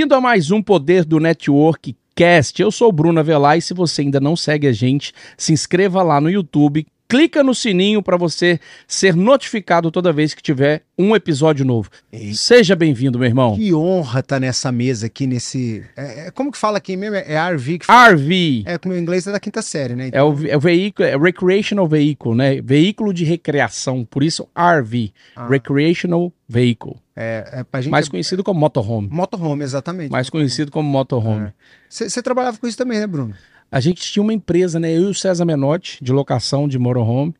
Bem-vindo a mais um Poder do Network Cast. Eu sou Bruno Avelar e se você ainda não segue a gente, se inscreva lá no YouTube, clica no sininho para você ser notificado toda vez que tiver um episódio novo. Eita. Seja bem-vindo, meu irmão. Que honra estar nessa mesa aqui nesse. é- é- como que fala aqui mesmo? É RV que fala. RV É, com o inglês é da quinta série, né? é o, é o veículo, é recreational vehicle, né? Veículo de recreação, por isso RV, Ah. recreational vehicle, É, é gente. mais conhecido como motorhome, Motorhome, exatamente. mais conhecido como motorhome. Você trabalhava com isso também, né, Bruno? A gente tinha uma empresa, né? Eu e o César Menotti, de locação de motorhome,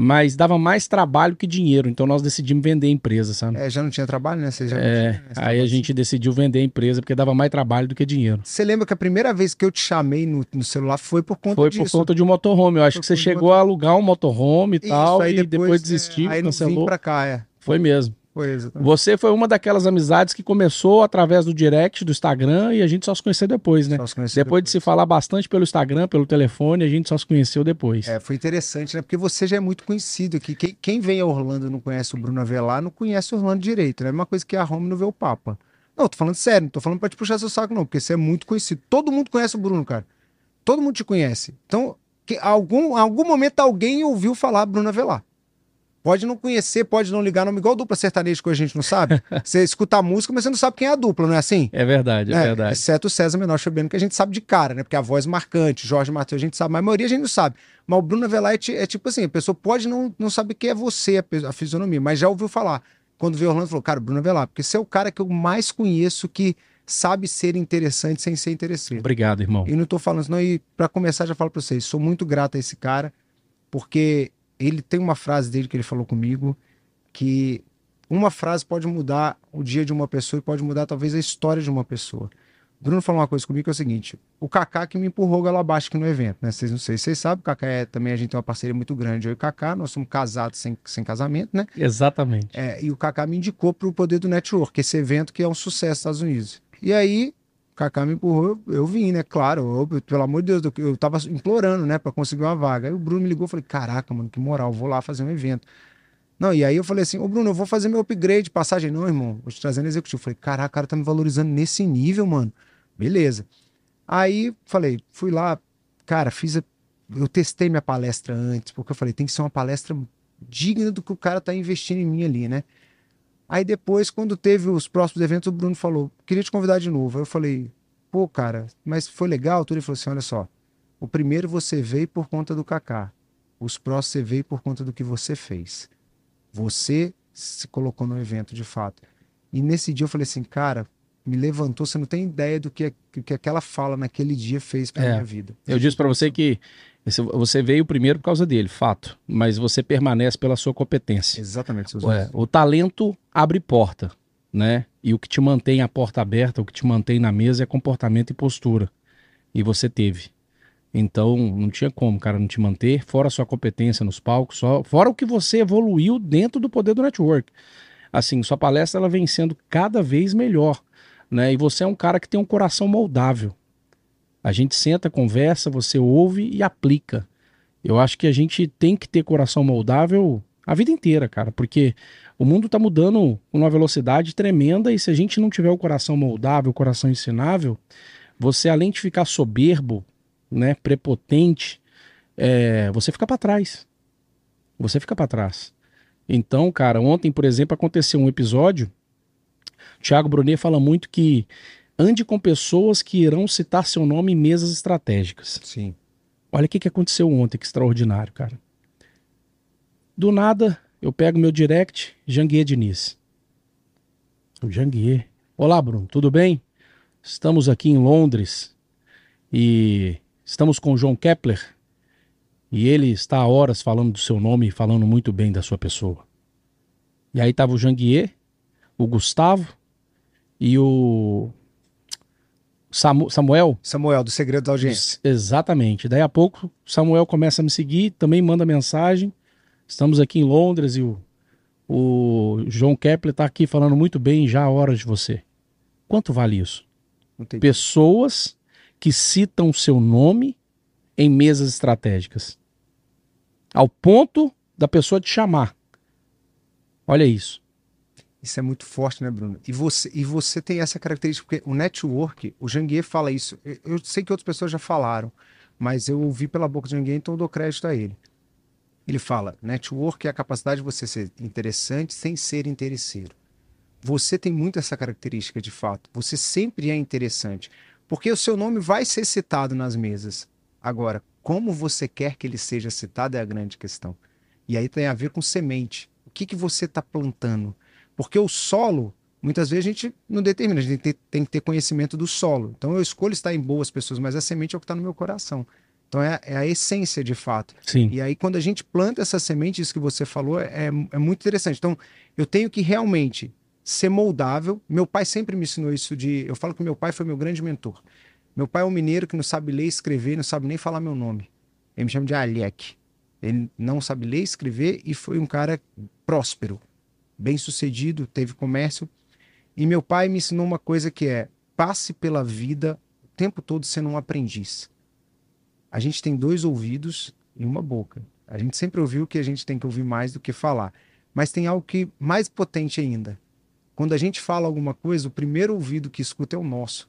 mas dava mais trabalho que dinheiro, então nós decidimos vender a empresa, sabe? É, já não tinha trabalho, né? Você já É, aí a gente decidiu vender a empresa porque dava mais trabalho do que dinheiro. Você lembra que a primeira vez que eu te chamei no, no celular foi por conta Foi disso? por conta de um motorhome. Eu acho que você chegou a alugar um motorhome e Isso, tal, aí e depois, desistiu, é, aí cancelou. vim pra cá, é. Foi mesmo. Foi exatamente. Você foi uma daquelas amizades que começou através do direct do Instagram e a gente só se conheceu depois, né? Só se conheceu Depois de se falar bastante pelo Instagram, pelo telefone, a gente só se conheceu depois. É, foi interessante, né? Porque você já é muito conhecido aqui. Quem, quem vem a Orlando e não conhece o Bruno Avelar, não conhece o Orlando direito, né? É uma coisa que a Roma não vê o Papa. Não, tô falando sério, não tô falando pra te puxar seu saco, não, porque você é muito conhecido. Todo mundo conhece o Bruno, cara. Todo mundo te conhece. Então, que, algum, algum momento alguém ouviu falar Bruno Avelar. Pode não conhecer, pode não ligar nome igual dupla sertaneja que a gente não sabe. Você escuta a música, mas você não sabe quem é a dupla, não é assim? É verdade, é, É, verdade. Exceto o César Menor Chobeno, que a gente sabe de cara, né? Porque a voz marcante, Jorge Matheus, a gente sabe, mas a maioria a gente não sabe. Mas o Bruno Avelar é, ti- tipo assim, a pessoa pode não, não saber quem é você, a, a fisionomia, mas já ouviu falar. Quando veio Orlando, falou, cara, Bruno Avelar, porque você é o cara que eu mais conheço que sabe ser interessante sem ser interessante. Obrigado, irmão. E não tô falando não. E pra começar, já falo pra vocês, sou muito grato a esse cara, porque ele tem uma frase dele que ele falou comigo, que uma frase pode mudar o dia de uma pessoa e pode mudar talvez a história de uma pessoa. O Bruno falou uma coisa comigo que é o seguinte: o Kaká que me empurrou aqui no evento, né? Vocês não sei, vocês sabem, o Kaká é, também a gente tem uma parceria muito grande. Eu e o Kaká, nós somos casados sem, sem casamento, né? Exatamente. É, e o Kaká me indicou para o Poder do Network, esse evento que é um sucesso nos Estados Unidos. E aí, Kaká me empurrou, eu, eu vim, né? Claro, eu- pelo amor de Deus, eu, eu tava implorando, né, para conseguir uma vaga. Aí o Bruno me ligou falei: Caraca, mano, que moral, vou lá fazer um evento. Não, e aí eu falei assim: Ô Bruno, eu vou fazer meu upgrade, passagem. Não, irmão, vou te trazer no executivo. Eu falei: Caraca, o cara tá me valorizando nesse nível, mano. Beleza. Aí falei: Fui lá, cara, fiz a. Eu testei minha palestra antes, porque eu falei: tem que ser uma palestra digna do que o cara tá investindo em mim ali, né? Aí depois, quando teve os próximos eventos, o Bruno falou: queria te convidar de novo. Aí eu falei: pô, cara, mas foi legal? Tudo ele falou assim: olha só, o primeiro você veio por conta do Kaká, os próximos você veio por conta do que você fez. Você se colocou no evento de fato. E nesse dia eu falei assim: cara, me levantou, você não tem ideia do que, do que aquela fala naquele dia fez pra É. minha vida. Eu disse pra você que você veio primeiro por causa dele, fato. Mas você permanece pela sua competência. Exatamente, seus o talento abre porta, né? E o que te mantém a porta aberta, o que te mantém na mesa é comportamento e postura. E você teve. Então, não tinha como, cara, não te manter, fora a sua competência nos palcos, só, fora o que você evoluiu dentro do poder do network. Assim, sua palestra ela vem sendo cada vez melhor, né? E você é um cara que tem um coração moldável. A gente senta, conversa, você ouve e aplica. Eu acho que a gente tem que ter coração moldável a vida inteira, cara, porque o mundo tá mudando com uma velocidade tremenda e se a gente não tiver o coração moldável, o coração ensinável, você além de ficar soberbo, né, prepotente, é, você fica para trás. Você fica para trás. Então, cara, ontem, por exemplo, aconteceu um episódio. Thiago Brunet fala muito que ande com pessoas que irão citar seu nome em mesas estratégicas. Sim. Olha o que, que aconteceu ontem, que extraordinário, cara. Do nada, eu pego meu direct, Janguier Diniz. O Janguier. Olá, Bruno, tudo bem? Estamos aqui em Londres e estamos com o João Kepler e ele está há horas falando do seu nome e falando muito bem da sua pessoa. E aí tava o Janguier, o Gustavo e o Samu- Samuel, Samuel, do Segredo da Audiência. Exatamente. Daí a pouco, Samuel começa a me seguir, também manda mensagem. Estamos aqui em Londres e o, o João Kepler está aqui falando muito bem já há horas de você. Quanto vale isso? Tem- Pessoas que citam seu nome em mesas estratégicas. Ao ponto da pessoa te chamar. Olha isso. Isso é muito forte, né, Bruno? E você, e você tem essa característica, porque o network, o Janguier fala isso. Eu sei que outras pessoas já falaram, mas eu ouvi pela boca de Janguier, então eu dou crédito a ele. Ele fala: network é a capacidade de você ser interessante sem ser interesseiro. Você tem muito essa característica de fato. Você sempre é interessante. Porque o seu nome vai ser citado nas mesas. Agora, como você quer que ele seja citado é a grande questão. E aí tem a ver com semente. O que, que você está plantando? Porque o solo, muitas vezes a gente não determina, a gente tem que, ter, tem que ter conhecimento do solo. Então eu escolho estar em boas pessoas, mas a semente é o que está no meu coração. Então é, é, a essência de fato. Sim. E aí, quando a gente planta essa semente, isso que você falou, é, é muito interessante. Então, eu tenho que realmente ser moldável. Meu pai sempre me ensinou isso de. Eu falo que meu pai foi meu grande mentor. Meu pai é um mineiro que não sabe ler, escrever, não sabe nem falar meu nome. Ele me chama de Alec. Ele não sabe ler, escrever e foi um cara próspero, bem sucedido, teve comércio. E meu pai me ensinou uma coisa que é: passe pela vida o tempo todo sendo um aprendiz. A gente tem dois ouvidos e uma boca. A gente sempre ouviu que a gente tem que ouvir mais do que falar. Mas tem algo que mais potente ainda, quando a gente fala alguma coisa, o primeiro ouvido que escuta é o nosso.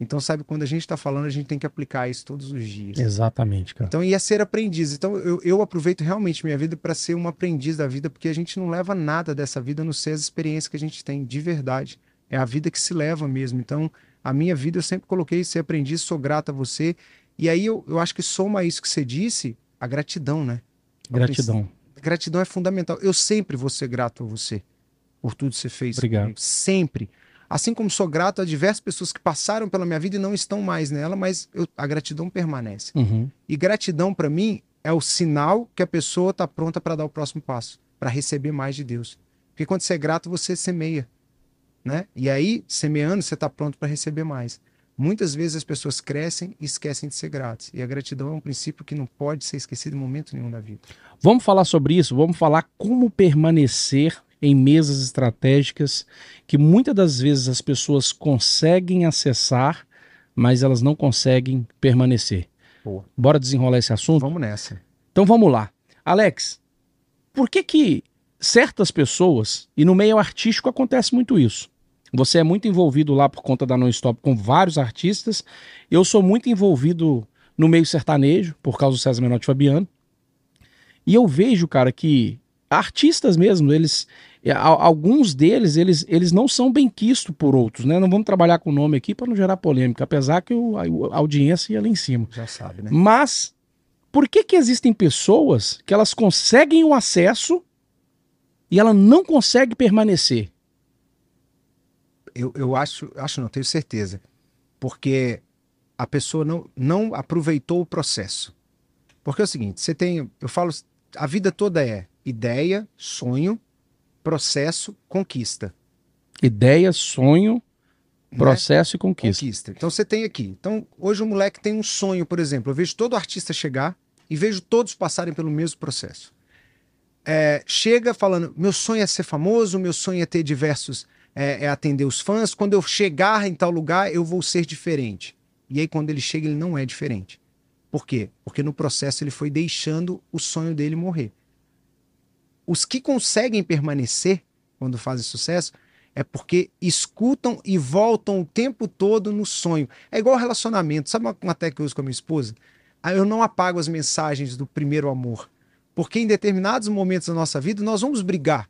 Então, sabe, quando a gente está falando, a gente tem que aplicar isso todos os dias. Exatamente, cara. Então, ia ser aprendiz. Então, eu, eu aproveito realmente minha vida para ser um aprendiz da vida, porque a gente não leva nada dessa vida, a não ser as experiências que a gente tem, de verdade. É a vida que se leva mesmo. Então, a minha vida eu sempre coloquei ser aprendiz, sou grato a você. E aí eu, eu acho que soma isso que você disse, a gratidão, né? Gratidão. Gratidão é fundamental. Eu sempre vou ser grato a você por tudo que você fez. Obrigado. Sempre. Assim como sou grato a diversas pessoas que passaram pela minha vida e não estão mais nela, mas eu, a gratidão permanece. Uhum. E gratidão, para mim, é o sinal que a pessoa está pronta para dar o próximo passo, para receber mais de Deus. Porque quando você é grato, você semeia. Né? E aí, semeando, você está pronto para receber mais. Muitas vezes as pessoas crescem e esquecem de ser gratos. E a gratidão é um princípio que não pode ser esquecido em momento nenhum da vida. Vamos falar sobre isso, vamos falar como permanecer em mesas estratégicas que muitas das vezes as pessoas conseguem acessar, mas elas não conseguem permanecer. Boa. Bora desenrolar esse assunto? Vamos nessa. Então vamos lá. Alex, por que que certas pessoas, e no meio artístico acontece muito isso, você é muito envolvido lá por conta da Non-Stop com vários artistas, eu sou muito envolvido no meio sertanejo, por causa do César Menotti Fabiano, e eu vejo, cara, que artistas mesmo, eles alguns deles eles, eles não são bem quistos por outros, né? Não vamos trabalhar com o nome aqui para não gerar polêmica, apesar que o, a, a, audiência ia lá em cima. Já sabe, né? Mas por que que existem pessoas que elas conseguem o acesso e ela não consegue permanecer? Eu, eu acho, acho não, tenho certeza. Porque a pessoa não, não aproveitou o processo. Porque é o seguinte, você tem, eu falo, a vida toda é ideia, sonho, processo, conquista. Ideia, sonho, né? processo né? e conquista. conquista. Então você tem aqui. Então hoje o moleque tem um sonho, por exemplo. Eu vejo todo artista chegar e vejo todos passarem pelo mesmo processo. É, chega falando: meu sonho é ser famoso, meu sonho é ter diversos, é, é atender os fãs. Quando eu chegar em tal lugar, eu vou ser diferente. E aí quando ele chega, ele não é diferente. Por quê? Porque no processo ele foi deixando o sonho dele morrer. Os que conseguem permanecer quando fazem sucesso é porque escutam e voltam o tempo todo no sonho. É igual relacionamento. Sabe uma, uma técnica que eu uso com a minha esposa? Ah, eu não apago as mensagens do primeiro amor. Porque em determinados momentos da nossa vida nós vamos brigar.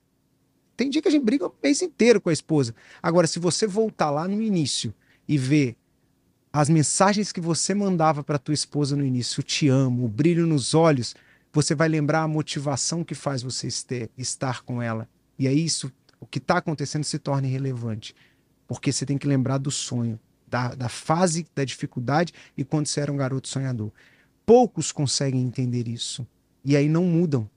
Tem dia que a gente briga o mês inteiro com a esposa. Agora, se você voltar lá no início e ver as mensagens que você mandava para tua esposa no início, o te amo, o brilho nos olhos, você vai lembrar a motivação que faz você este, estar com ela. E aí isso, o que está acontecendo se torna irrelevante. Porque você tem que lembrar do sonho, da, da fase da dificuldade e quando você era um garoto sonhador. Poucos conseguem entender isso. E aí não mudam.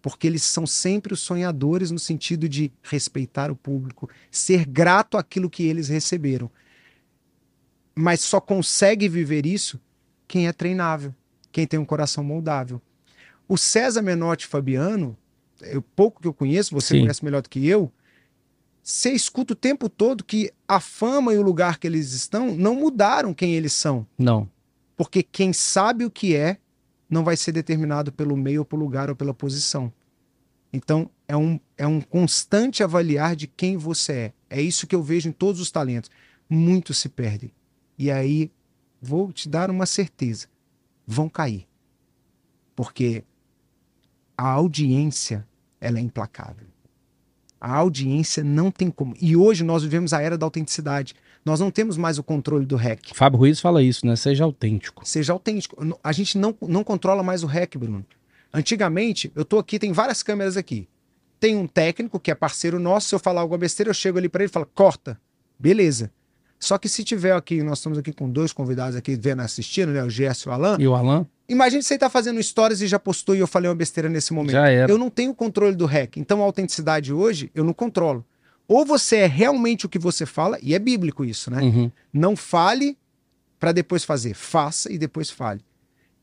Porque eles são sempre os sonhadores no sentido de respeitar o público, ser grato àquilo que eles receberam. Mas só consegue viver isso quem é treinável, quem tem um coração moldável. O César Menotti Fabiano, eu, pouco que eu conheço, você Sim. conhece melhor do que eu, você escuta o tempo todo que a fama e o lugar que eles estão não mudaram quem eles são. Não. Porque quem sabe o que é não vai ser determinado pelo meio, ou pelo lugar ou pela posição. Então, é um é um constante avaliar de quem você é. É isso que eu vejo em todos os talentos. Muitos se perdem. E aí, vou te dar uma certeza: vão cair. Porque a audiência ela é implacável. A audiência não tem como. E hoje nós vivemos a era da autenticidade. Nós não temos mais o controle do REC. Fábio Ruiz fala isso, né? Seja autêntico. Seja autêntico. A gente não, não controla mais o REC, Bruno. Antigamente, eu tô aqui, tem várias câmeras aqui. Tem um técnico que é parceiro nosso, se eu falar alguma besteira, eu chego ali para ele e falo, corta. Beleza. Só que se tiver aqui, nós estamos aqui com dois convidados aqui vendo assistindo, né? O Gerson e o Alan. E o Alan? Imagine você tá fazendo stories e já postou e eu falei uma besteira nesse momento. Já era. Eu não tenho controle do REC. Então a autenticidade hoje eu não controlo. Ou você é realmente o que você fala, e é bíblico isso, né? Uhum. Não fale para depois fazer. Faça e depois fale.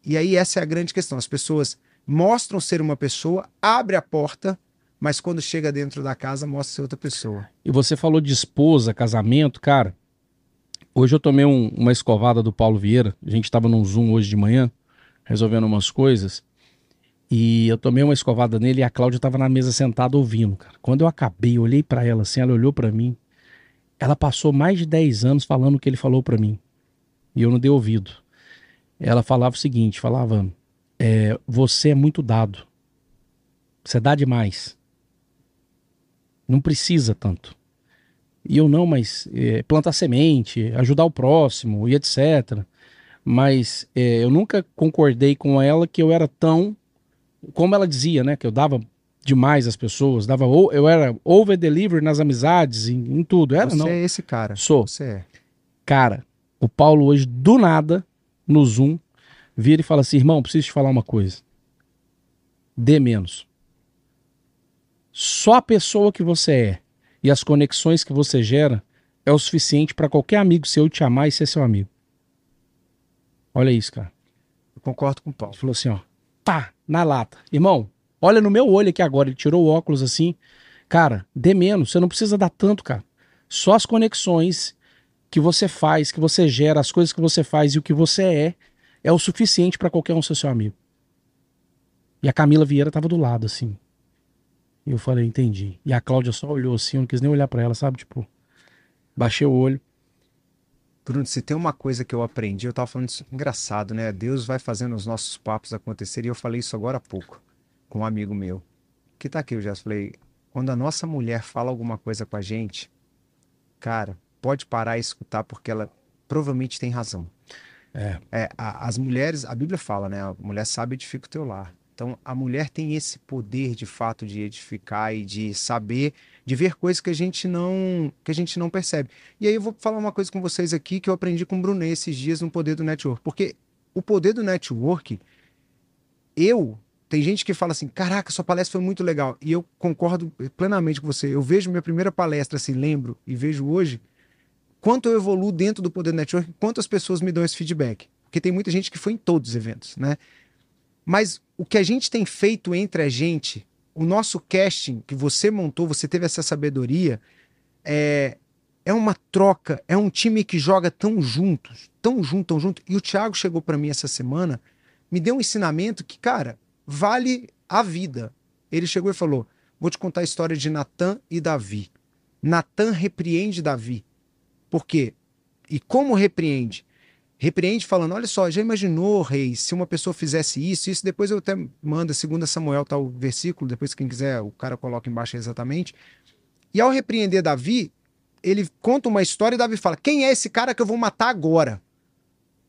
E aí essa é a grande questão. As pessoas mostram ser uma pessoa, abre a porta, mas quando chega dentro da casa mostra ser outra pessoa. E você falou de esposa, casamento, cara. Hoje eu tomei um- uma escovada do Paulo Vieira. A gente estava num Zoom hoje de manhã, resolvendo umas coisas. E eu tomei uma escovada nele e a Cláudia estava na mesa sentada ouvindo, cara. Quando eu acabei, eu olhei para ela assim, ela olhou para mim. Ela passou mais de 10 anos falando o que ele falou para mim. E eu não dei ouvido. Ela falava o seguinte, falava: é, "Você é muito dado. Você dá demais. Não precisa tanto." E eu não, mas é, plantar semente, ajudar o próximo e etc. Mas é, eu nunca concordei com ela que eu era tão, como ela dizia, né? Que eu dava demais às pessoas, dava ou eu era over deliver nas amizades, em, em tudo. Era você não. é esse cara. Sou. Você é. Cara, o Paulo hoje do nada no Zoom vira e fala assim: "Irmão, preciso te falar uma coisa. Dê menos. Só a pessoa que você é e as conexões que você gera é o suficiente para qualquer amigo seu te amar e ser seu amigo. Olha isso, cara. Eu concordo com o Paulo. Ele falou assim, ó, pá, na lata. Irmão, olha no meu olho aqui agora. Ele tirou o óculos assim. Cara, dê menos. Você não precisa dar tanto, cara. Só as conexões que você faz, que você gera, as coisas que você faz e o que você é, é o suficiente para qualquer um ser seu amigo. E a Camila Vieira tava do lado, assim. E eu falei, entendi. E a Cláudia só olhou assim, eu não quis nem olhar para ela, sabe? Tipo, baixei o olho. Bruno, se tem uma coisa que eu aprendi, eu tava falando isso, engraçado, né? Deus vai fazendo os nossos papos acontecerem, e eu falei isso agora há pouco, com um amigo meu. Que tá aqui, eu já falei, quando a nossa mulher fala alguma coisa com a gente, cara, pode parar e escutar, porque ela provavelmente tem razão. É. É, a- as mulheres, a Bíblia fala, né? A mulher sabe edifica o teu lar. Então, a mulher tem esse poder de fato de edificar e de saber, de ver coisas que a gente não, que a gente não percebe. E aí eu vou falar uma coisa com vocês aqui que eu aprendi com o Brunet esses dias no poder do network, porque o poder do network, eu tem gente que fala assim, caraca, sua palestra foi muito legal. E eu concordo plenamente com você. Eu vejo minha primeira palestra, assim, lembro, e vejo hoje, quanto eu evoluo dentro do Poder Network, quantas pessoas me dão esse feedback. Porque tem muita gente que foi em todos os eventos, né? Mas o que a gente tem feito entre a gente, o nosso casting que você montou, você teve essa sabedoria, é, é uma troca, é um time que joga tão juntos, tão junto, tão junto. E o Thiago chegou para mim essa semana, me deu um ensinamento que, cara, vale a vida. Ele chegou e falou: Vou te contar a história de Natan e Davi. Natan repreende Davi. Por quê? E como repreende? Repreende falando: olha só, já imaginou, rei, se uma pessoa fizesse isso, isso, depois eu até mando, 2 Samuel, o versículo, depois quem quiser, o cara coloca embaixo exatamente. E ao repreender Davi, ele conta uma história e Davi fala: quem é esse cara que eu vou matar agora?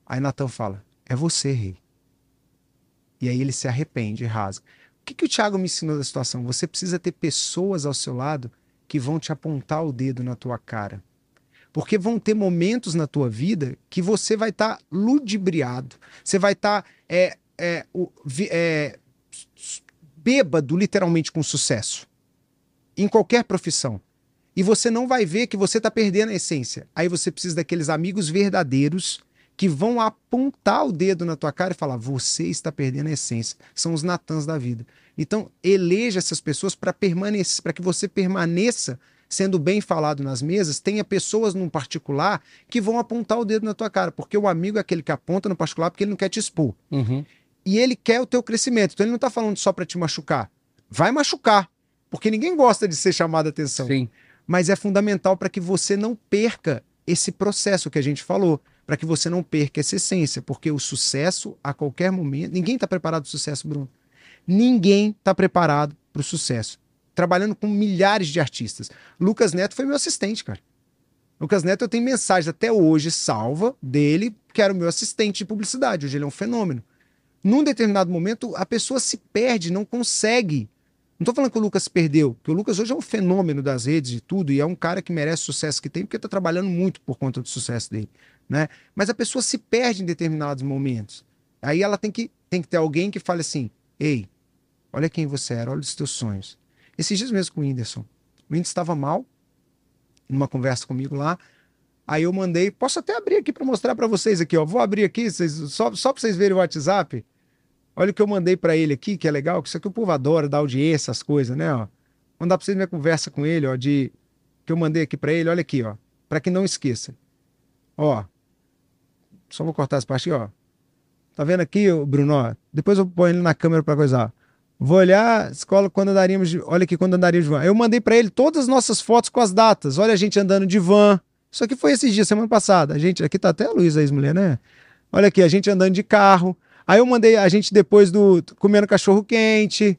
Aí Natan fala: é você, rei. E aí ele se arrepende e rasga. O que, que o Thiago me ensinou da situação? Você precisa ter pessoas ao seu lado que vão te apontar o dedo na tua cara. Porque vão ter momentos na tua vida que você vai estar ludibriado, você vai estar é, é, é, s- bêbado, literalmente, com sucesso. Em qualquer profissão. E você não vai ver que você está perdendo a essência. Aí você precisa daqueles amigos verdadeiros que vão apontar o dedo na tua cara e falar: você está perdendo a essência. São os natãs da vida. Então, eleja essas pessoas para permanecer, para que você permaneça sendo bem falado nas mesas, tenha pessoas no particular que vão apontar o dedo na tua cara, porque o amigo é aquele que aponta no particular porque ele não quer te expor. Uhum. E ele quer o teu crescimento. Então ele não está falando só para te machucar. Vai machucar, porque ninguém gosta de ser chamado a atenção. Sim. Mas é fundamental para que você não perca esse processo que a gente falou, para que você não perca essa essência, porque o sucesso, a qualquer momento, ninguém está preparado para o sucesso, Bruno. Ninguém está preparado para o sucesso. Trabalhando com milhares de artistas. Lucas Neto foi meu assistente, cara. Lucas Neto, eu tenho mensagens até hoje salva dele, que era o meu assistente de publicidade. Hoje ele é um fenômeno. Num determinado momento, a pessoa se perde, não consegue. Não estou falando que o Lucas perdeu, porque o Lucas hoje é um fenômeno das redes e tudo, e é um cara que merece o sucesso que tem, porque está trabalhando muito por conta do sucesso dele. Né? Mas a pessoa se perde em determinados momentos. Aí ela tem que, tem que ter alguém que fale assim: ei, olha quem você era, olha os teus sonhos. Esses dias mesmo com o Whindersson. O Whindersson estava mal, numa conversa comigo lá. Aí eu mandei, posso até abrir aqui para mostrar para vocês aqui, ó. Vou abrir aqui, vocês, só, só para vocês verem o WhatsApp. Olha o que eu mandei para ele aqui, que é legal, que isso aqui o povo adora, dar audiência, essas coisas, né, ó. Mandar para vocês minha conversa com ele, ó, de que eu mandei aqui para ele, olha aqui, ó, para que não esqueça. Ó. Só vou cortar essa parte aqui, ó. Tá vendo aqui, Bruno, ó? Depois eu ponho ele na câmera para coisar. Vou olhar, escola quando andaríamos de... Olha aqui quando andaríamos de van. Eu mandei para ele todas as nossas fotos com as datas. Olha a gente andando de van. Isso aqui foi esses dias, semana passada. A gente, aqui tá até a Luísa, ex-mulher, né? Olha aqui, a gente andando de carro. Aí eu mandei a gente depois do comendo cachorro quente.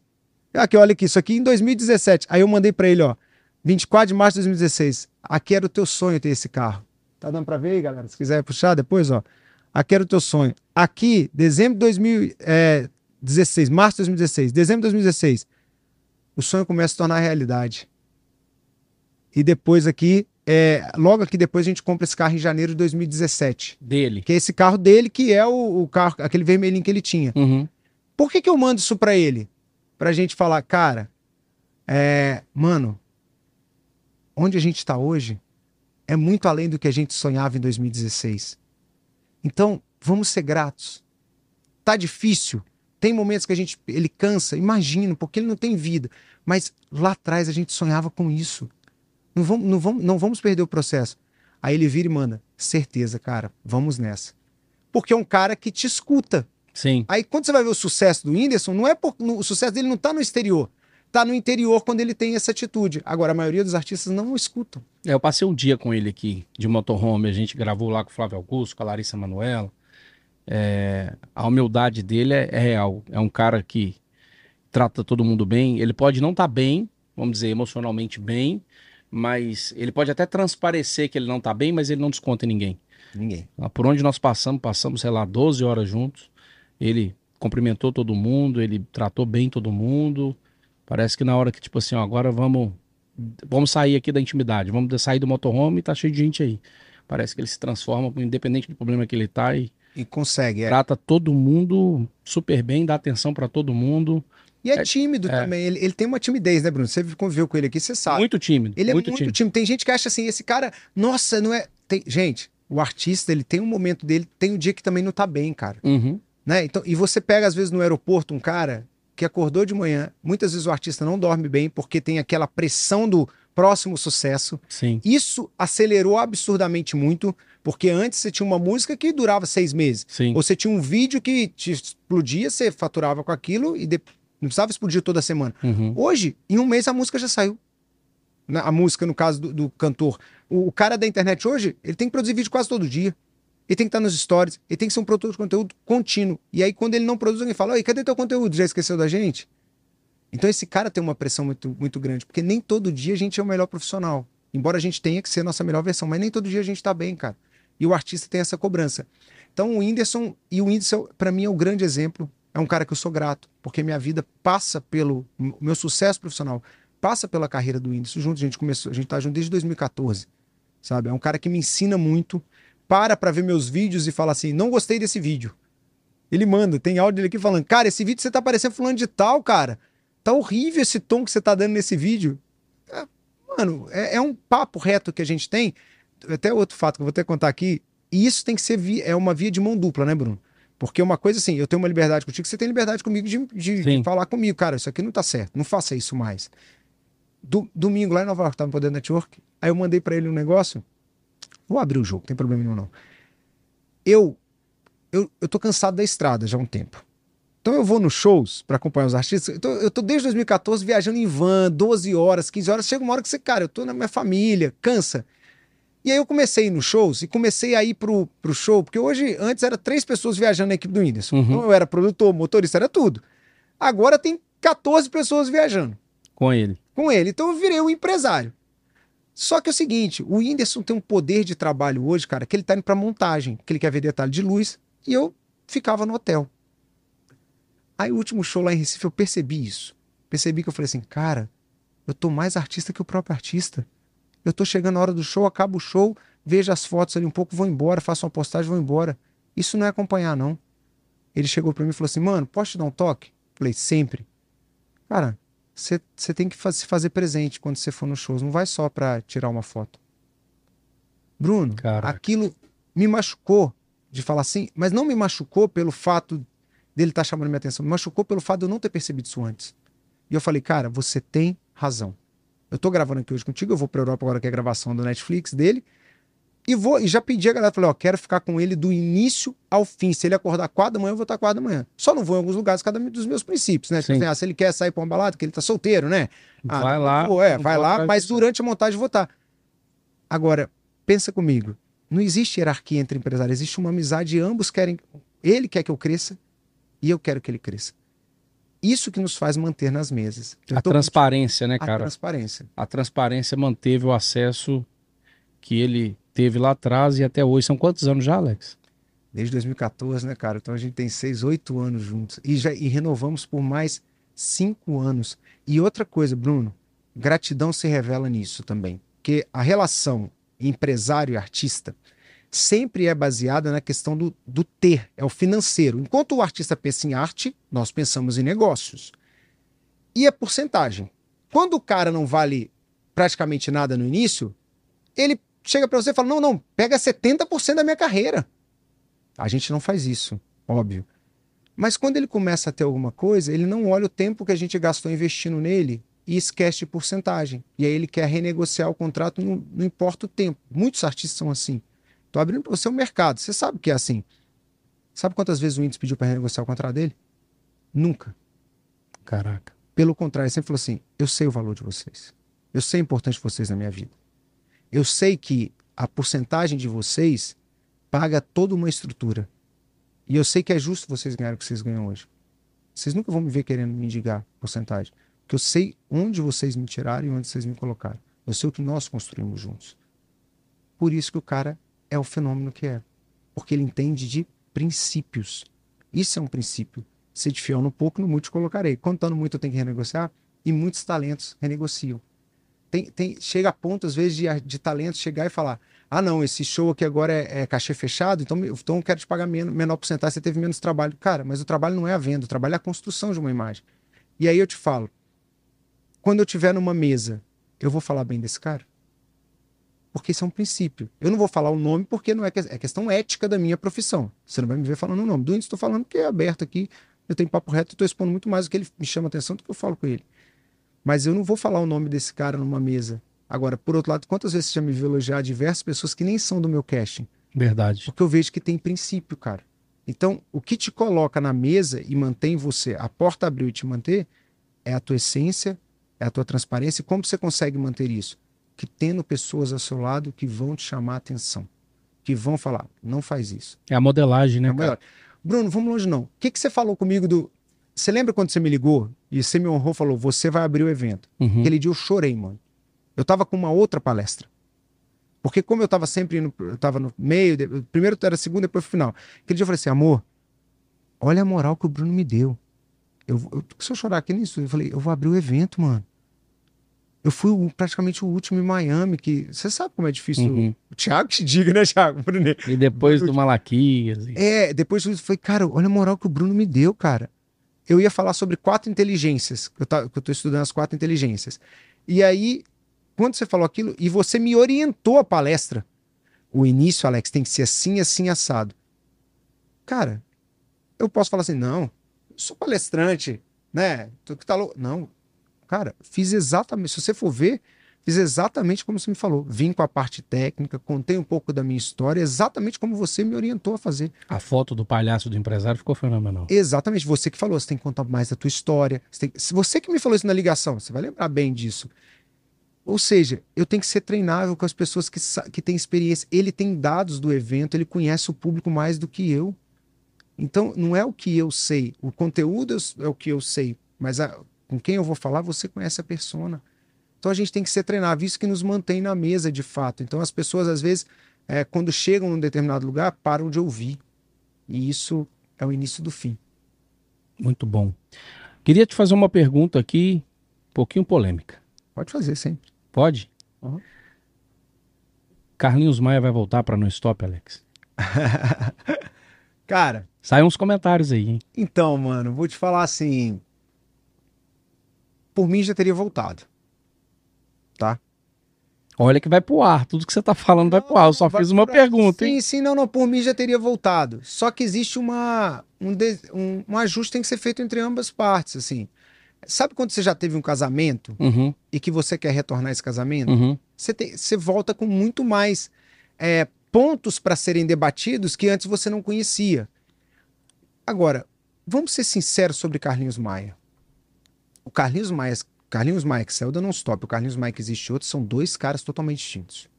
Aqui, olha aqui, isso aqui em 2017. Aí eu mandei para ele, ó, 24 de março de 2016. Aqui era o teu sonho ter esse carro. Tá dando para ver aí, galera? Se quiser puxar depois, ó. Aqui era o teu sonho. Aqui, dezembro de 2016, março de 2016, dezembro de 2016, o sonho começa a se tornar realidade. E depois aqui, é, logo aqui depois a gente compra esse carro em janeiro de 2017. Dele. Que é esse carro dele, que é o, o carro, aquele vermelhinho que ele tinha. Uhum. Por que, que eu mando isso para ele? Pra gente falar, cara, é, mano, onde a gente está hoje é muito além do que a gente sonhava em 2016. Então, vamos ser gratos. Tá difícil. Tem momentos que a gente ele cansa, imagino, porque ele não tem vida. Mas lá atrás a gente sonhava com isso. Não vamos, não vamos, não vamos perder o processo. Aí ele vira e manda: certeza, cara, vamos nessa. Porque é um cara que te escuta. Sim. Aí quando você vai ver o sucesso do Whindersson, não é por, o sucesso dele não está no exterior. Está no interior quando ele tem essa atitude. Agora, a maioria dos artistas não o escutam. É, eu passei um dia com ele aqui, de motorhome. A gente gravou lá com o Flávio Augusto, com a Larissa Manoela. É, a humildade dele é, é, real. É um cara que trata todo mundo bem. Ele pode não estar tá bem, vamos dizer, emocionalmente bem, mas ele pode até transparecer que ele não tá bem, mas ele não desconta em ninguém. Ninguém. Por onde nós passamos, passamos, sei lá, 12 horas juntos. Ele cumprimentou todo mundo, ele tratou bem todo mundo. Parece que na hora que, tipo assim, ó, agora vamos vamos sair aqui da intimidade, vamos sair do motorhome e tá cheio de gente aí. Parece que ele se transforma, independente do problema que ele tá, e, e consegue. É. Trata todo mundo super bem, dá atenção para todo mundo. E é, é tímido é. também. Ele, ele tem uma timidez, né, Bruno? Você conviveu com ele aqui, você sabe. Muito tímido. Ele muito é muito tímido. tímido. Tem gente que acha assim, esse cara, nossa, não é. Tem... Gente, o artista, ele tem um momento dele, tem um dia que também não tá bem, cara. Uhum. Né? Então, e você pega, às vezes, no aeroporto um cara que acordou de manhã, muitas vezes o artista não dorme bem porque tem aquela pressão do próximo sucesso. Sim. Isso acelerou absurdamente muito, porque antes você tinha uma música que durava seis meses. Sim. Ou você tinha um vídeo que te explodia, você faturava com aquilo e de... não precisava explodir toda semana. Uhum. Hoje, em um mês, a música já saiu. A música, no caso do, do cantor. O, o, cara da internet hoje, ele tem que produzir vídeo quase todo dia. Ele tem que estar nos stories, ele tem que ser um produtor de conteúdo contínuo. E aí, quando ele não produz, alguém fala: Oi, cadê teu conteúdo? Já esqueceu da gente? Então, esse cara tem uma pressão muito, muito grande, porque nem todo dia a gente é o melhor profissional. Embora a gente tenha que ser a nossa melhor versão, mas nem todo dia a gente está bem, cara. E o artista tem essa cobrança. Então, o Whindersson, e o Whindersson, para mim, é um grande exemplo. É um cara que eu sou grato, porque minha vida passa pelo. meu sucesso profissional passa pela carreira do Whindersson junto. A gente começou, a gente tá junto desde 2014, sabe? É um cara que me ensina muito para para ver meus vídeos e fala assim: não gostei desse vídeo. Ele manda, tem áudio dele aqui falando: cara, esse vídeo você tá parecendo fulano de tal, cara. Tá horrível esse tom que você tá dando nesse vídeo. É, mano, é, é, um papo reto que a gente tem. Até outro fato que eu vou que contar aqui. E isso tem que ser via, é uma via de mão dupla, né, Bruno? Porque uma coisa assim, eu tenho uma liberdade contigo, você tem liberdade comigo de, de, de falar comigo. Cara, isso aqui não tá certo, não faça isso mais. Do, domingo lá em Nova York, tava no Poder Network, aí eu mandei para ele um negócio Vou abrir o jogo, não tem problema nenhum não. Eu, eu, eu tô cansado da estrada já há um tempo. Então eu vou nos shows para acompanhar os artistas. Eu tô, eu tô desde 2014 viajando em van, 12 horas, 15 horas. Chega uma hora que você, cara, eu tô na minha família, cansa. E aí eu comecei a ir nos shows e comecei a ir pro, pro show, porque hoje, antes era três pessoas viajando na equipe do Whindersson. Uhum. Então eu era produtor, motorista, era tudo. Agora tem 14 pessoas viajando Com ele. com ele. Então eu virei um empresário. Só que é o seguinte, o Whindersson tem um poder de trabalho hoje, cara, que ele tá indo pra montagem, que ele quer ver detalhe de luz, e eu ficava no hotel. Aí o último show lá em Recife eu percebi isso. Percebi que eu falei assim, cara, eu tô mais artista que o próprio artista. Eu tô chegando na hora do show, acaba o show, vejo as fotos ali um pouco, vou embora, faço uma postagem, vou embora. Isso não é acompanhar, não. Ele chegou pra mim e falou assim, mano, posso te dar um toque? Falei, sempre. Cara, você tem que se fazer presente quando você for nos shows. Não vai só pra tirar uma foto. Bruno, Caraca. aquilo me machucou de falar assim, mas não me machucou pelo fato dele estar chamando minha atenção, me machucou pelo fato de eu não ter percebido isso antes. E eu falei, cara, você tem razão. Eu tô gravando aqui hoje contigo, eu vou pra Europa agora que é a gravação do Netflix dele. E vou, e já pedi a galera, falei, ó, quero ficar com ele do início ao fim. Se ele acordar 4 da manhã, eu vou estar 4 da manhã. Só não vou em alguns lugares, cada um dos meus princípios, né? Tipo Sim. assim, ah, se ele quer sair pra uma balada, que ele tá solteiro, né? Ah, vai lá. Pô, é, vai lá, mas durante a montagem eu vou estar. Agora, pensa comigo. Não existe hierarquia entre empresários, existe uma amizade ambos querem. Ele quer que eu cresça e eu quero que ele cresça. Isso que nos faz manter nas mesas. Eu A transparência, né, a cara? transparência. A transparência manteve o acesso que ele teve lá atrás e até hoje. São quantos anos já, Alex? Desde 2014, né, cara? Então a gente tem seis, oito anos juntos. E, já, e renovamos por mais cinco anos. E outra coisa, Bruno, gratidão se revela nisso também. Porque a relação empresário e artista sempre é baseada na questão do, do ter, é o financeiro. Enquanto o artista pensa em arte, nós pensamos em negócios. E a porcentagem. Quando o cara não vale praticamente nada no início, ele chega pra você e fala: não, não, pega 70% da minha carreira. A gente não faz isso, óbvio. Mas quando ele começa a ter alguma coisa, ele não olha o tempo que a gente gastou investindo nele e esquece de porcentagem. E aí ele quer renegociar o contrato, não, não importa o tempo. Muitos artistas são assim. Tô abrindo para você o mercado. Você sabe que é assim. Sabe quantas vezes o Whindersson pediu para renegociar o contrato dele? Nunca. Caraca. Pelo contrário, ele sempre falou assim: eu sei o valor de vocês. Eu sei a importância de vocês na minha vida. Eu sei que a porcentagem de vocês paga toda uma estrutura. E eu sei que é justo vocês ganharem o que vocês ganham hoje. Vocês nunca vão me ver querendo me indigar porcentagem. Porque eu sei onde vocês me tiraram e onde vocês me colocaram. Eu sei o que nós construímos juntos. Por isso que o cara é o fenômeno que é. Porque ele entende de princípios. Isso é um princípio. Ser de fiel no pouco, no muito te colocarei. Contando muito, eu tenho que renegociar. E muitos talentos renegociam. Tem, tem, chega a ponto, às vezes, de, de talentos chegar e falar: ah, não, esse show aqui agora é, é cachê fechado, então, então eu quero te pagar men menor porcentagem, você teve menos trabalho. Cara, mas o trabalho não é a venda, o trabalho é a construção de uma imagem. E aí eu te falo: quando eu estiver numa mesa, eu vou falar bem desse cara? Porque isso é um princípio. Eu não vou falar o nome porque não é, que, é questão ética da minha profissão. Você não vai me ver falando o nome. Do estou falando porque é aberto aqui, eu tenho papo reto, estou expondo muito mais do que ele me chama atenção do que eu falo com ele. Mas eu não vou falar o nome desse cara numa mesa. Agora, por outro lado, quantas vezes você já me viu elogiar diversas pessoas que nem são do meu casting? Verdade. Porque eu vejo que tem princípio, cara. Então, o que te coloca na mesa e mantém você, a porta abriu e te manter, é a tua essência, é a tua transparência. E como você consegue manter isso? Que tendo pessoas ao seu lado que vão te chamar a atenção. Que vão falar, não faz isso. É a modelagem, né, É o melhor. Bruno, vamos longe não. O que, que você falou comigo do... Você lembra quando você me ligou e você me honrou falou, você vai abrir o evento? Uhum. Aquele dia eu chorei, mano. Eu tava com uma outra palestra. Porque como eu tava sempre indo, eu tava no meio, de- primeiro era segundo, depois final. Aquele dia eu falei assim, amor, olha a moral que o Bruno me deu. Eu, eu, se eu chorar aqui nisso, eu falei, eu vou abrir o evento, mano. Eu fui praticamente o último em Miami, que você sabe como é difícil. Uhum. O Thiago te diga, né, Thiago? Bruno? E depois do Malaquias. e- É, depois falei, cara, olha a moral que o Bruno me deu, cara. Eu ia falar sobre quatro inteligências, que eu, tá, que eu tô estudando as quatro inteligências. E aí, quando você falou aquilo, e você me orientou a palestra, o início, Alex, tem que ser assim, assim, assado. Cara, eu posso falar assim, não, eu sou palestrante, né? Tu que tá louco. Não, cara, fiz exatamente. Se você for ver, Fiz exatamente como você me falou. Vim com a parte técnica, contei um pouco da minha história, exatamente como você me orientou a fazer. A foto do palhaço do empresário ficou fenomenal. Exatamente, você que falou, você tem que contar mais da tua história. Você, tem... Se você que me falou isso na ligação, você vai lembrar bem disso. Ou seja, eu tenho que ser treinável com as pessoas que, que têm experiência. Ele tem dados do evento, ele conhece o público mais do que eu. Então, não é o que eu sei. O conteúdo é o que eu sei, mas a, com quem eu vou falar, você conhece a persona. Então a gente tem que ser treinado, isso que nos mantém na mesa de fato. Então as pessoas, às vezes, é, quando chegam num determinado lugar, param de ouvir. E isso é o início do fim. Muito bom. Queria te fazer uma pergunta aqui, um pouquinho polêmica. Pode fazer, sempre. Pode? Uhum. Carlinhos Maia vai voltar para No Stop, Alex? Cara. Sai uns comentários aí, hein? Então, mano, vou te falar assim. Por mim já teria voltado tá? Olha que vai pro ar, tudo que você tá falando vai pro ar. Eu só fiz uma pergunta, sim, hein? Sim, não, não, por mim já teria voltado. Só que existe uma, um, um, um ajuste que tem que ser feito entre ambas partes, assim. Sabe quando você já teve um casamento uhum. e que você quer retornar esse casamento? Uhum. Você, tem, você volta com muito mais é, pontos para serem debatidos que antes você não conhecia. Agora, vamos ser sinceros sobre Carlinhos Maia. O Carlinhos Maia Carlinhos Maia que saiu da Non-Stop, o Carlinhos Maia que existe outro, são dois caras totalmente distintos.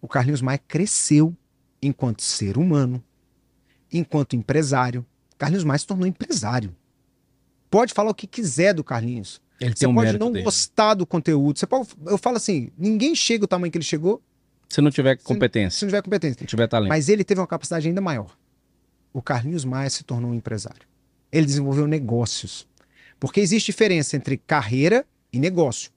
O Carlinhos Maia cresceu enquanto ser humano, enquanto empresário. Carlinhos Maia se tornou empresário. Pode falar o que quiser do Carlinhos. Ele você um pode não dele. gostar do conteúdo. Você pode, eu falo assim, ninguém chega o tamanho que ele chegou. Se não tiver competência. Se não tiver competência. Se tiver talento. Mas ele teve uma capacidade ainda maior. O Carlinhos Maia se tornou um empresário. Ele desenvolveu negócios. Porque existe diferença entre carreira e negócio.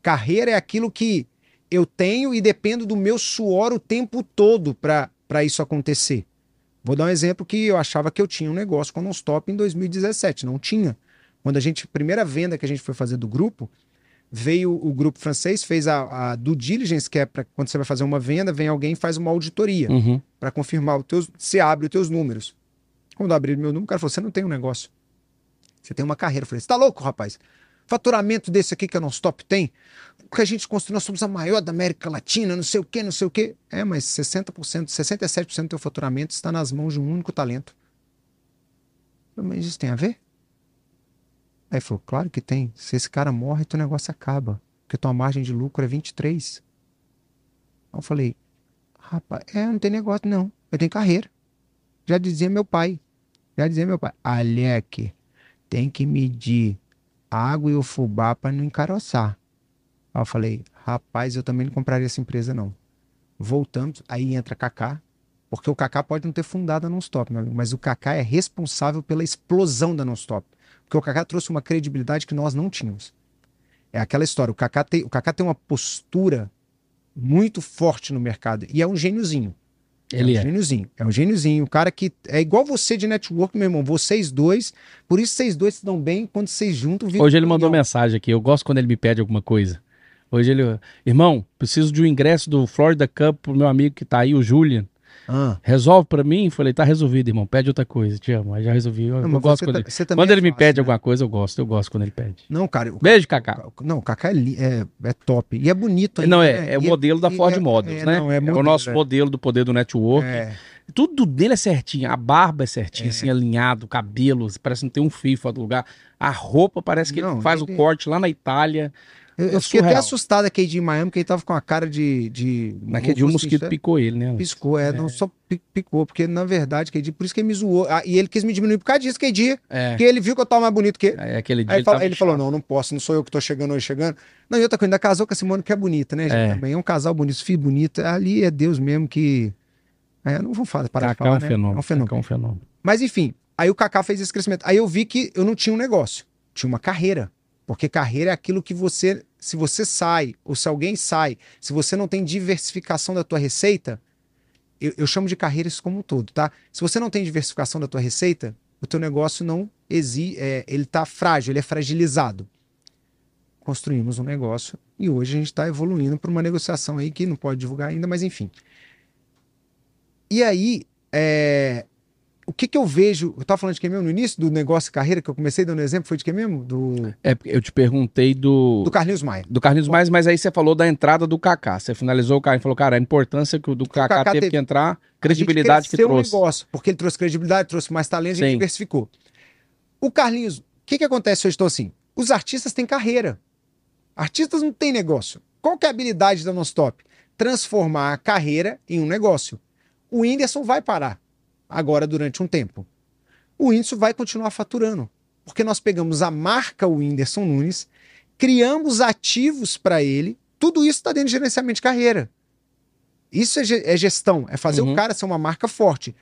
Carreira é aquilo que eu tenho e dependo do meu suor o tempo todo para isso acontecer. Vou dar um exemplo que eu achava que eu tinha um negócio com o Nonstop em 2017. Não tinha. Quando a gente, primeira venda que a gente foi fazer do grupo, veio o grupo francês, fez a, a due diligence, que é para quando você vai fazer uma venda, vem alguém e faz uma auditoria uhum. para confirmar os teus, você abre os teus números. Quando abrir meu número, o cara falou: você não tem um negócio. Você tem uma carreira. Eu falei, você tá louco, rapaz? Faturamento desse aqui que a Non-Stop tem, que a gente construiu, nós somos a maior da América Latina, não sei o quê, não sei o quê. É, mas 60%, 67% do teu faturamento está nas mãos de um único talento. Mas isso tem a ver? Aí ele falou, claro que tem. Se esse cara morre, teu negócio acaba. Porque tua margem de lucro é 23. Aí eu falei, rapaz, é, não tem negócio não. Eu tenho carreira. Já dizia meu pai. Já dizia meu pai. Alec, tem que medir água e o fubá para não encaroçar. Aí eu falei, rapaz, eu também não compraria essa empresa não. Voltamos, aí entra Kaká, porque o Kaká pode não ter fundado a Nonstop, meu amigo, mas o Kaká é responsável pela explosão da Nonstop. Porque o Kaká trouxe uma credibilidade que nós não tínhamos. É aquela história, o Kaká tem, o Kaká tem uma postura muito forte no mercado e é um gêniozinho. Ele é um é. gêniozinho. É um gêniozinho. O cara que é igual você de network, meu irmão. Vocês dois. Por isso vocês dois se dão bem quando vocês juntam. Hoje ele mandou mensagem aqui. Eu gosto quando ele me pede alguma coisa. Hoje ele. Irmão, preciso de um ingresso do Florida Cup pro meu amigo que tá aí, o Julian. Ah. Resolve pra mim? Falei, tá resolvido, irmão. Pede outra coisa. Te amo. Aí já resolvi. Eu, não, eu gosto quando, tá, ele, quando ele é me pede né? alguma coisa, eu gosto. Eu gosto quando ele pede. Não, cara. Beijo, Kaká. Não, o Kaká é, é, é, top. E é bonito ainda. Não, é, é o modelo da Ford é, Models, né? Não, é, modelo, o nosso modelo do poder do network. É. Tudo dele é certinho. A barba é certinha, assim, alinhado, o cabelo, parece não ter um fio fora do lugar. A roupa parece que Não, ele faz ele- o corte lá na Itália. Eu, É eu fiquei até assustado aqui de Miami, que ele tava com a cara de. de Naquele dia o mosquito é, picou ele, né? Piscou, é, não só pi- picou, porque na verdade, KD, por isso que ele me zoou. Ah, e ele quis me diminuir por causa disso, KD, É. porque ele viu que eu tava mais bonito que ele. Aí aquele dia Aí ele, fala- ele falou: não, não posso, não sou eu que tô chegando hoje chegando. Não, e outra coisa, ainda casou com a Simone, que é bonita, né, gente? É. Também é um casal bonito, filho bonito. Ali é Deus mesmo que. É, não vou falar, parar de Kaká é falar, um né? fenômeno. É um fenômeno. É um fenômeno. Mas enfim, aí o Kaká fez esse crescimento. Aí eu vi que eu não tinha um negócio, tinha uma carreira. Porque carreira é aquilo que você, se você sai, ou se alguém sai, se você não tem diversificação da tua receita, eu, eu chamo de carreira isso como um todo, tá? Se você não tem diversificação da tua receita, o teu negócio não exi, é, ele tá frágil, ele é fragilizado. Construímos um negócio e hoje a gente está evoluindo para uma negociação aí que não pode divulgar ainda, mas enfim. E aí, é, o que que eu vejo? Eu tava falando de quem mesmo no início do negócio carreira que eu comecei dando exemplo, foi de quem mesmo? Do, É, eu te perguntei do. do Carlinhos Maia. Do Carlinhos Mais, mas aí você falou da entrada do Kaká. Você finalizou o cara e falou, cara, a importância que o do Kaká, Kaká teve teve. que entrar, credibilidade que trouxe. negócio, porque ele trouxe credibilidade, trouxe mais talento, Sim. diversificou. O Carlinhos, o que que acontece hoje? Estou assim, os artistas têm carreira. Artistas não têm negócio. Qual que é a habilidade da Nostop? Transformar a carreira em um negócio. O Whindersson vai parar agora durante um tempo. O Whindersson vai continuar faturando. Porque nós pegamos a marca Whindersson Nunes, criamos ativos para ele, tudo isso está dentro de gerenciamento de carreira. Isso é, é gestão, é fazer Uhum. o cara ser uma marca forte.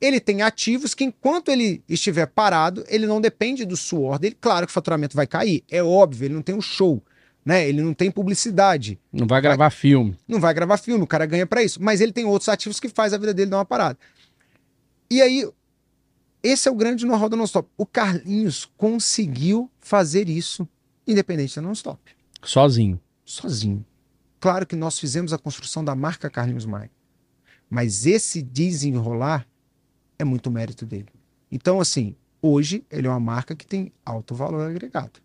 Ele tem ativos que, enquanto ele estiver parado, ele não depende do suor dele. Claro que o faturamento vai cair, é óbvio, ele não tem um show, né? Ele não tem publicidade, Não vai gravar filme. não vai gravar filme, o cara ganha pra isso. Mas ele tem outros ativos que faz a vida dele dar uma parada. E aí, esse é o grande know-how da Nonstop. O Carlinhos conseguiu fazer isso, independente da Nonstop Sozinho. sozinho. Claro que nós fizemos a construção da marca Carlinhos Maia, mas esse desenrolar é muito mérito dele. Então, assim, hoje ele é uma marca que tem alto valor agregado.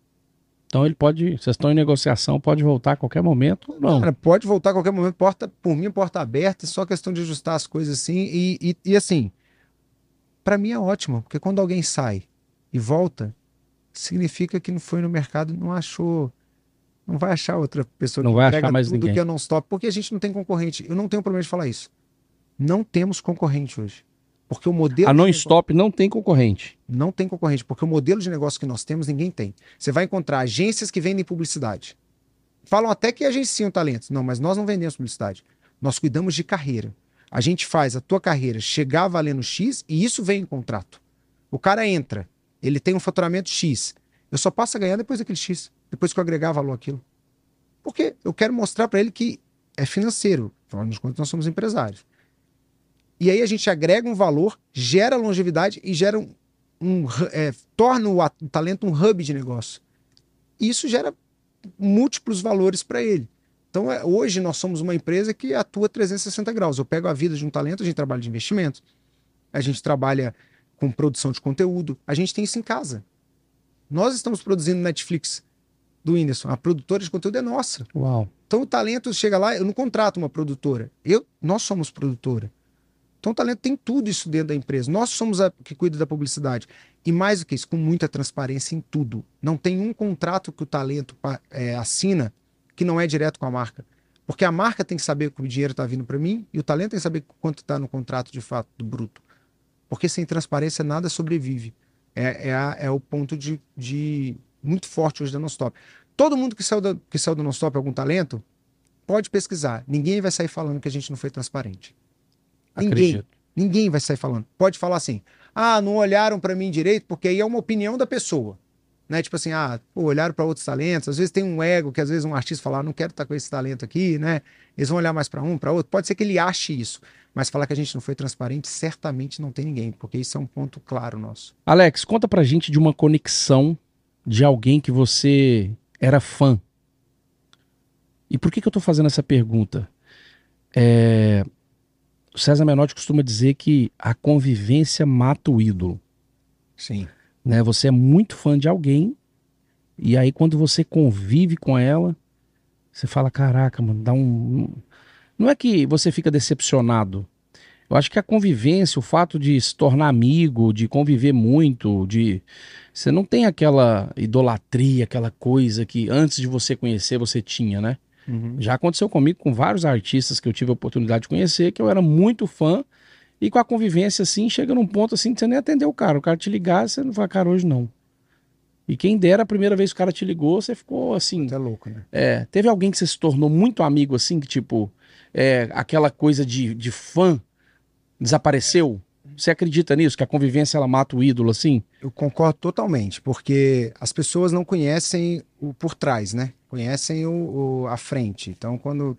Então ele pode. Vocês estão em negociação, pode voltar a qualquer momento ou não. Cara, pode voltar a qualquer momento, porta, por mim, porta aberta, é só questão de ajustar as coisas assim. E, e, e, assim, para mim é ótimo, porque quando alguém sai e volta, significa que não foi no mercado, não achou. Não vai achar outra pessoa Não que vai achar mais tudo ninguém. que eu não stop, porque a gente não tem concorrente. Eu não tenho problema de falar isso. Não temos concorrente hoje. Porque o modelo. A non-stop não tem concorrente. não tem concorrente, porque o modelo de negócio que nós temos, ninguém tem. Você vai encontrar agências que vendem publicidade. Falam até que agenciam talentos. Não, mas nós não vendemos publicidade. Nós cuidamos de carreira. A gente faz a tua carreira chegar valendo X e isso vem em contrato. O cara entra, ele tem um faturamento X. Eu só passo a ganhar depois daquele X, depois que eu agregar valor àquilo. Porque eu quero mostrar para ele que é financeiro. Afinal de contas, nós somos empresários. E aí a gente agrega um valor, gera longevidade e gera um, um é, torna o, o talento um hub de negócio. Isso gera múltiplos valores para ele. Então, é, hoje nós somos uma empresa que atua 360 graus. Eu pego a vida de um talento, a gente trabalha de investimento, a gente trabalha com produção de conteúdo, a gente tem isso em casa. Nós estamos produzindo Netflix do Whindersson, a produtora de conteúdo é nossa. Uau. Então o talento chega lá, eu não contrato uma produtora. Eu, nós somos produtora. Então o talento tem tudo isso dentro da empresa. Nós somos a que cuida da publicidade. E mais do que isso, com muita transparência em tudo. Não tem um contrato que o talento é, assina que não é direto com a marca. Porque a marca tem que saber que o dinheiro está vindo para mim e o talento tem que saber quanto está no contrato de fato, do bruto. Porque sem transparência nada sobrevive. É, é, a- é o ponto de, de muito forte hoje da Nonstop. Todo mundo que saiu da, que saiu da Nonstop algum talento, pode pesquisar. Ninguém vai sair falando que a gente não foi transparente. Ninguém. Acredito. Ninguém vai sair falando. Pode falar assim: ah, não olharam para mim direito, porque aí é uma opinião da pessoa. Né? Tipo assim, ah, pô, olharam para outros talentos. Às vezes tem um ego que às vezes um artista fala, ah, não quero estar com esse talento aqui, né? Eles vão olhar mais para um, para outro. Pode ser que ele ache isso, mas falar que a gente não foi transparente, certamente não tem ninguém, porque isso é um ponto claro nosso. Alex, conta pra gente de uma conexão de alguém que você era fã. E por que, que eu tô fazendo essa pergunta? É, O César Menotti costuma dizer que a convivência mata o ídolo. Sim. Né? Você é muito fã de alguém e aí quando você convive com ela, você fala, caraca, mano, dá um não é que você fica decepcionado. Eu acho que a convivência, o fato de se tornar amigo, de conviver muito, de você não tem aquela idolatria, aquela coisa que antes de você conhecer você tinha, né? Já aconteceu comigo com vários artistas que eu tive a oportunidade de conhecer, que eu era muito fã, e com a convivência assim, chega num ponto assim que você nem atendeu o cara. O cara te ligar, você não fala, cara, hoje não. E quem dera a primeira vez que o cara te ligou, você ficou assim. É louco, né? É, teve alguém que você se tornou muito amigo assim, que tipo, é, aquela coisa de, de fã desapareceu? Você acredita nisso? Que a convivência ela mata o ídolo assim? Eu concordo totalmente, porque as pessoas não conhecem o por trás, né? Conhecem o, o- a frente. Então, quando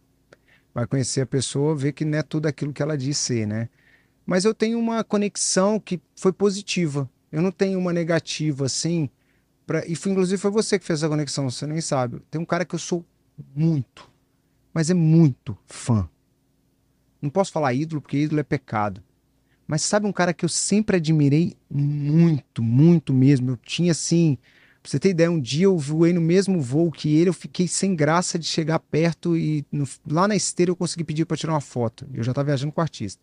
vai conhecer a pessoa, vê que não é tudo aquilo que ela diz ser, né? Mas eu tenho uma conexão que foi positiva. Eu não tenho uma negativa assim. Pra... E foi, inclusive foi você que fez essa conexão, você nem sabe. Tem um cara que eu sou muito, mas é muito fã. Não posso falar ídolo, porque ídolo é pecado. Mas sabe um cara que eu sempre admirei muito, muito mesmo? Eu tinha assim. Pra você ter ideia, um dia eu voei no mesmo voo que ele, eu fiquei sem graça de chegar perto e no- lá na esteira eu consegui pedir para tirar uma foto. Eu já estava viajando com o artista.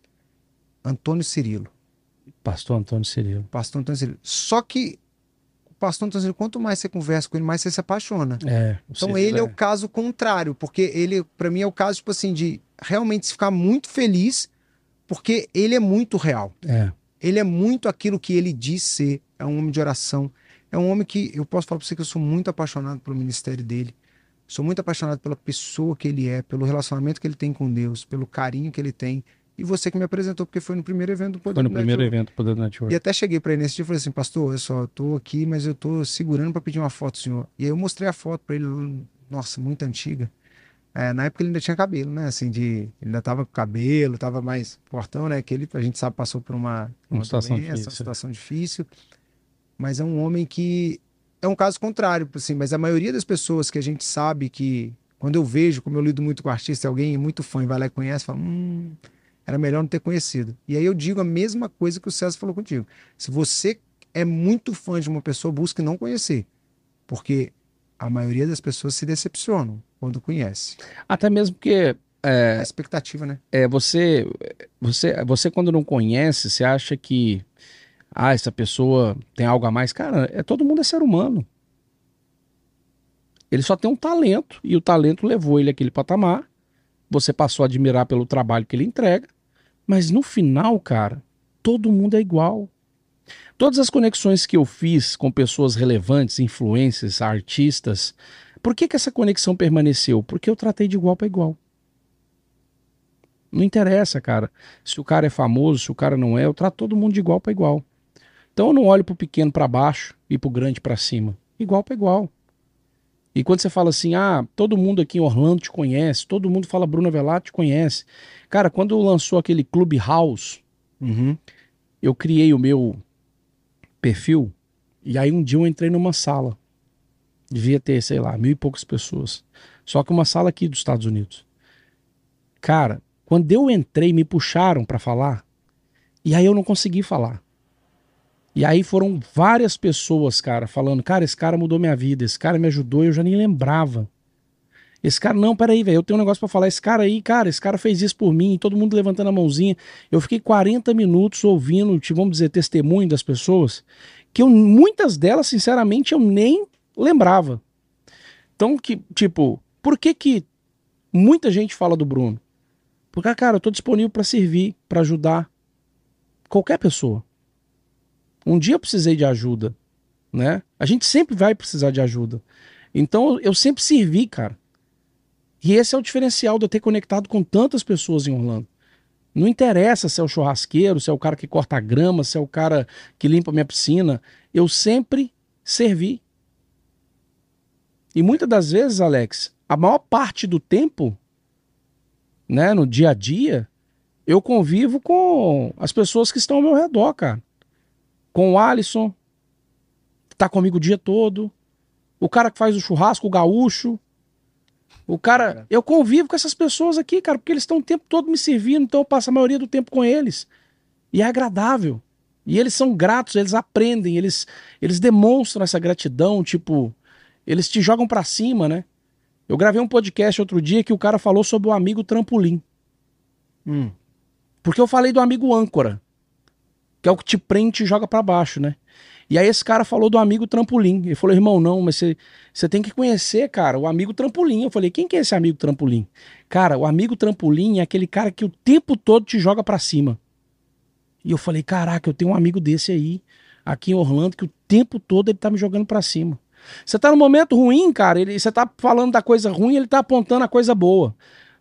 Antônio Cirilo. Pastor Antônio Cirilo. Pastor Antônio Cirilo. Só que o pastor Antônio Cirilo, quanto mais você conversa com ele, mais você se apaixona. É. Então Cirilo ele é o caso contrário, porque ele, para mim, é o caso, tipo assim, de realmente ficar muito feliz, porque ele é muito real. É. Ele é muito aquilo que ele diz ser. É um homem de oração. É um homem que eu posso falar para você que eu sou muito apaixonado pelo ministério dele. Sou muito apaixonado pela pessoa que ele é, pelo relacionamento que ele tem com Deus, pelo carinho que ele tem. E você que me apresentou, porque foi no primeiro evento do Poder Foi no primeiro Network. evento do Poder Network. E até cheguei para ele nesse dia e falei assim, pastor, olha só, eu tô aqui, mas eu tô segurando para pedir uma foto senhor. E aí eu mostrei a foto para ele, nossa, muito antiga. É, na época ele ainda tinha cabelo, né? Assim, de. Ele ainda tava com cabelo, tava mais fortão, né? Que ele, a gente sabe, passou por uma, Uma situação doença, difícil. uma situação difícil. Mas é um homem que. É um caso contrário, assim, mas a maioria das pessoas que a gente sabe que. Quando eu vejo, como eu lido muito com artista, alguém muito fã e vai lá e conhece, fala, hum, era melhor não ter conhecido. E aí eu digo a mesma coisa que o César falou contigo. Se você é muito fã de uma pessoa, busque não conhecer. Porque a maioria das pessoas se decepcionam quando conhece. Até mesmo porque É a expectativa, né? é, você, você, você quando não conhece, você acha que ah, essa pessoa tem algo a mais. Cara, é, todo mundo é ser humano. Ele só tem um talento e o talento levou ele àquele patamar. Você passou a admirar pelo trabalho que ele entrega, mas no final, cara, todo mundo é igual. Todas as conexões que eu fiz com pessoas relevantes, influências, artistas, por que, que essa conexão permaneceu? Porque eu tratei de igual para igual. Não interessa, cara. Se o cara é famoso, se o cara não é, eu trato todo mundo de igual para igual. Então eu não olho pro pequeno para baixo e pro grande para cima. Igual para igual. E quando você fala assim, ah, todo mundo aqui em Orlando te conhece, todo mundo fala Bruno Velato te conhece. Cara, quando lançou aquele Clubhouse, Uhum. eu criei o meu perfil e aí um dia eu entrei numa sala. Devia ter, sei lá, mil e poucas pessoas. Só que uma sala aqui dos Estados Unidos. Cara, quando eu entrei, me puxaram pra falar e aí eu não consegui falar. E aí foram várias pessoas, cara, falando: cara, esse cara mudou minha vida, esse cara me ajudou e eu já nem lembrava. Esse cara, não, peraí, velho, eu tenho um negócio pra falar. Esse cara aí, cara, esse cara fez isso por mim, todo mundo levantando a mãozinha. Eu fiquei 40 minutos ouvindo, vamos dizer, testemunho das pessoas, que eu, muitas delas, sinceramente, eu nem lembrava. Então, que, tipo, por que que muita gente fala do Bruno? Porque, cara, eu tô disponível pra servir, pra ajudar qualquer pessoa. Um dia eu precisei de ajuda, né? A gente sempre vai precisar de ajuda. Então, eu sempre servi, cara. E esse é o diferencial de eu ter conectado com tantas pessoas em Orlando. Não interessa se é o churrasqueiro, se é o cara que corta a grama, se é o cara que limpa minha piscina. Eu sempre servi. E muitas das vezes, Alex, a maior parte do tempo, né, no dia a dia, eu convivo com as pessoas que estão ao meu redor, cara. Com o Alisson, que tá comigo o dia todo. O cara que faz o churrasco, o gaúcho. O cara. Eu convivo com essas pessoas aqui, cara, porque eles estão o tempo todo me servindo, então eu passo a maioria do tempo com eles. E é agradável. E eles são gratos, eles aprendem, eles, eles demonstram essa gratidão, tipo, eles te jogam pra cima, né? Eu gravei um podcast outro dia que o cara falou sobre o amigo trampolim. Hum. Porque eu falei do amigo âncora, que é o que te prende e joga pra baixo, né? E aí esse cara falou do amigo trampolim. Ele falou, irmão, não, mas você, você tem que conhecer, cara, o amigo trampolim. Eu falei, quem que é esse amigo trampolim? Cara, o amigo trampolim é aquele cara que o tempo todo te joga pra cima. E eu falei, caraca, eu tenho um amigo desse aí, aqui em Orlando, que o tempo todo ele tá me jogando pra cima. Você tá no momento ruim, cara, ele, você tá falando da coisa ruim, ele tá apontando a coisa boa.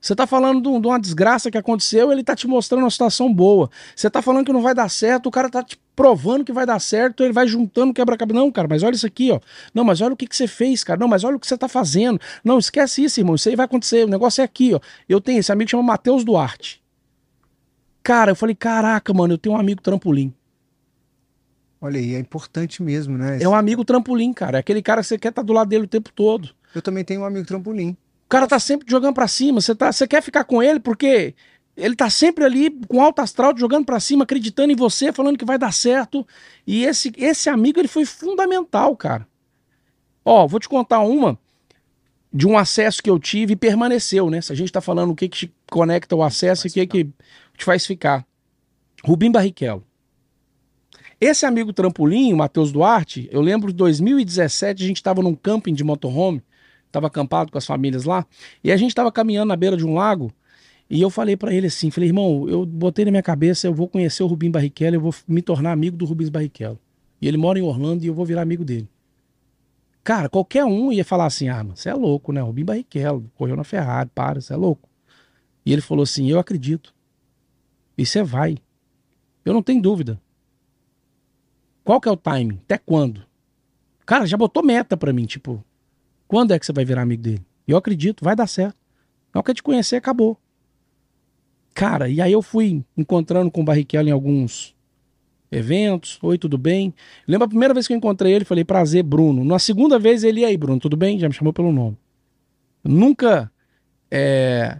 Você tá falando de um- uma desgraça que aconteceu, ele tá te mostrando uma situação boa. Você tá falando que não vai dar certo, o cara tá te provando que vai dar certo, ele vai juntando quebra-cabeça. Não, cara, mas olha isso aqui, ó. Não, mas olha o que, que você fez, cara. Não, mas olha o que você tá fazendo. Não, esquece isso, irmão. Isso aí vai acontecer. O negócio é aqui, ó. Eu tenho esse amigo que chama Matheus Duarte. Cara, eu falei, caraca, mano, eu tenho um amigo trampolim. Olha aí, é importante mesmo, né? É um amigo trampolim, cara. É aquele cara que você quer estar do lado dele o tempo todo. Eu também tenho um amigo trampolim. Cara tá sempre jogando pra cima. Você tá, você quer ficar com ele porque ele tá sempre ali com alto astral, jogando para cima, acreditando em você, falando que vai dar certo. E esse, esse amigo, ele foi fundamental, cara. Ó, vou te contar uma de um acesso que eu tive e permaneceu, né? Se a gente tá falando o que que conecta o acesso e o que que te faz ficar. Rubim Barrichello. Esse amigo trampolim, o Matheus Duarte, eu lembro de 2017, a gente estava num camping de motorhome, estava acampado com as famílias lá, e a gente estava caminhando na beira de um lago, e eu falei para ele assim, falei, irmão, eu botei na minha cabeça, eu vou conhecer o Rubim Barrichello, eu vou me tornar amigo do Rubens Barrichello. E ele mora em Orlando e eu vou virar amigo dele. Cara, qualquer um ia falar assim, ah, você é louco, né? Rubim Barrichello, correu na Ferrari, para, você é louco. E ele falou assim, eu acredito. E você vai. Eu não tenho dúvida. Qual que é o timing? Até quando? Cara, já botou meta pra mim, tipo, quando é que você vai virar amigo dele? Eu acredito, vai dar certo. Não quer te conhecer, acabou. Cara, e aí eu fui encontrando com o Barrichello em alguns eventos. Oi, tudo bem? Lembra a primeira vez que eu encontrei ele, falei, prazer, Bruno. Na segunda vez ele, e aí, Bruno, tudo bem? Já me chamou pelo nome. nunca é,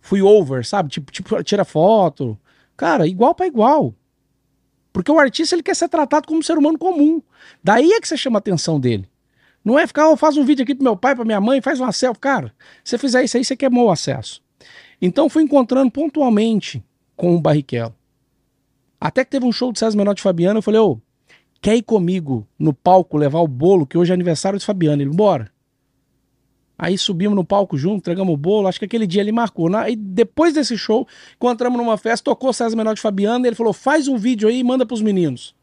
fui over, sabe? Tipo, tipo, tira foto. Cara, igual para igual. Porque o artista ele quer ser tratado como um ser humano comum. Daí é que você chama a atenção dele. Não é ficar, oh, faz um vídeo aqui pro meu pai, pra minha mãe, faz uma selfie. Cara, se você fizer isso aí, você queimou o acesso. Então fui encontrando pontualmente com o Barrichello. Até que teve um show do César Menor de Fabiano, eu falei, ô, oh, quer ir comigo no palco levar o bolo, que hoje é aniversário de Fabiano? Ele, bora. Aí subimos no palco junto, entregamos o bolo. Acho que aquele dia ele marcou. Né? Aí depois desse show, encontramos numa festa, tocou César Menor de Fabiano. E ele falou: faz um vídeo aí e manda pros meninos.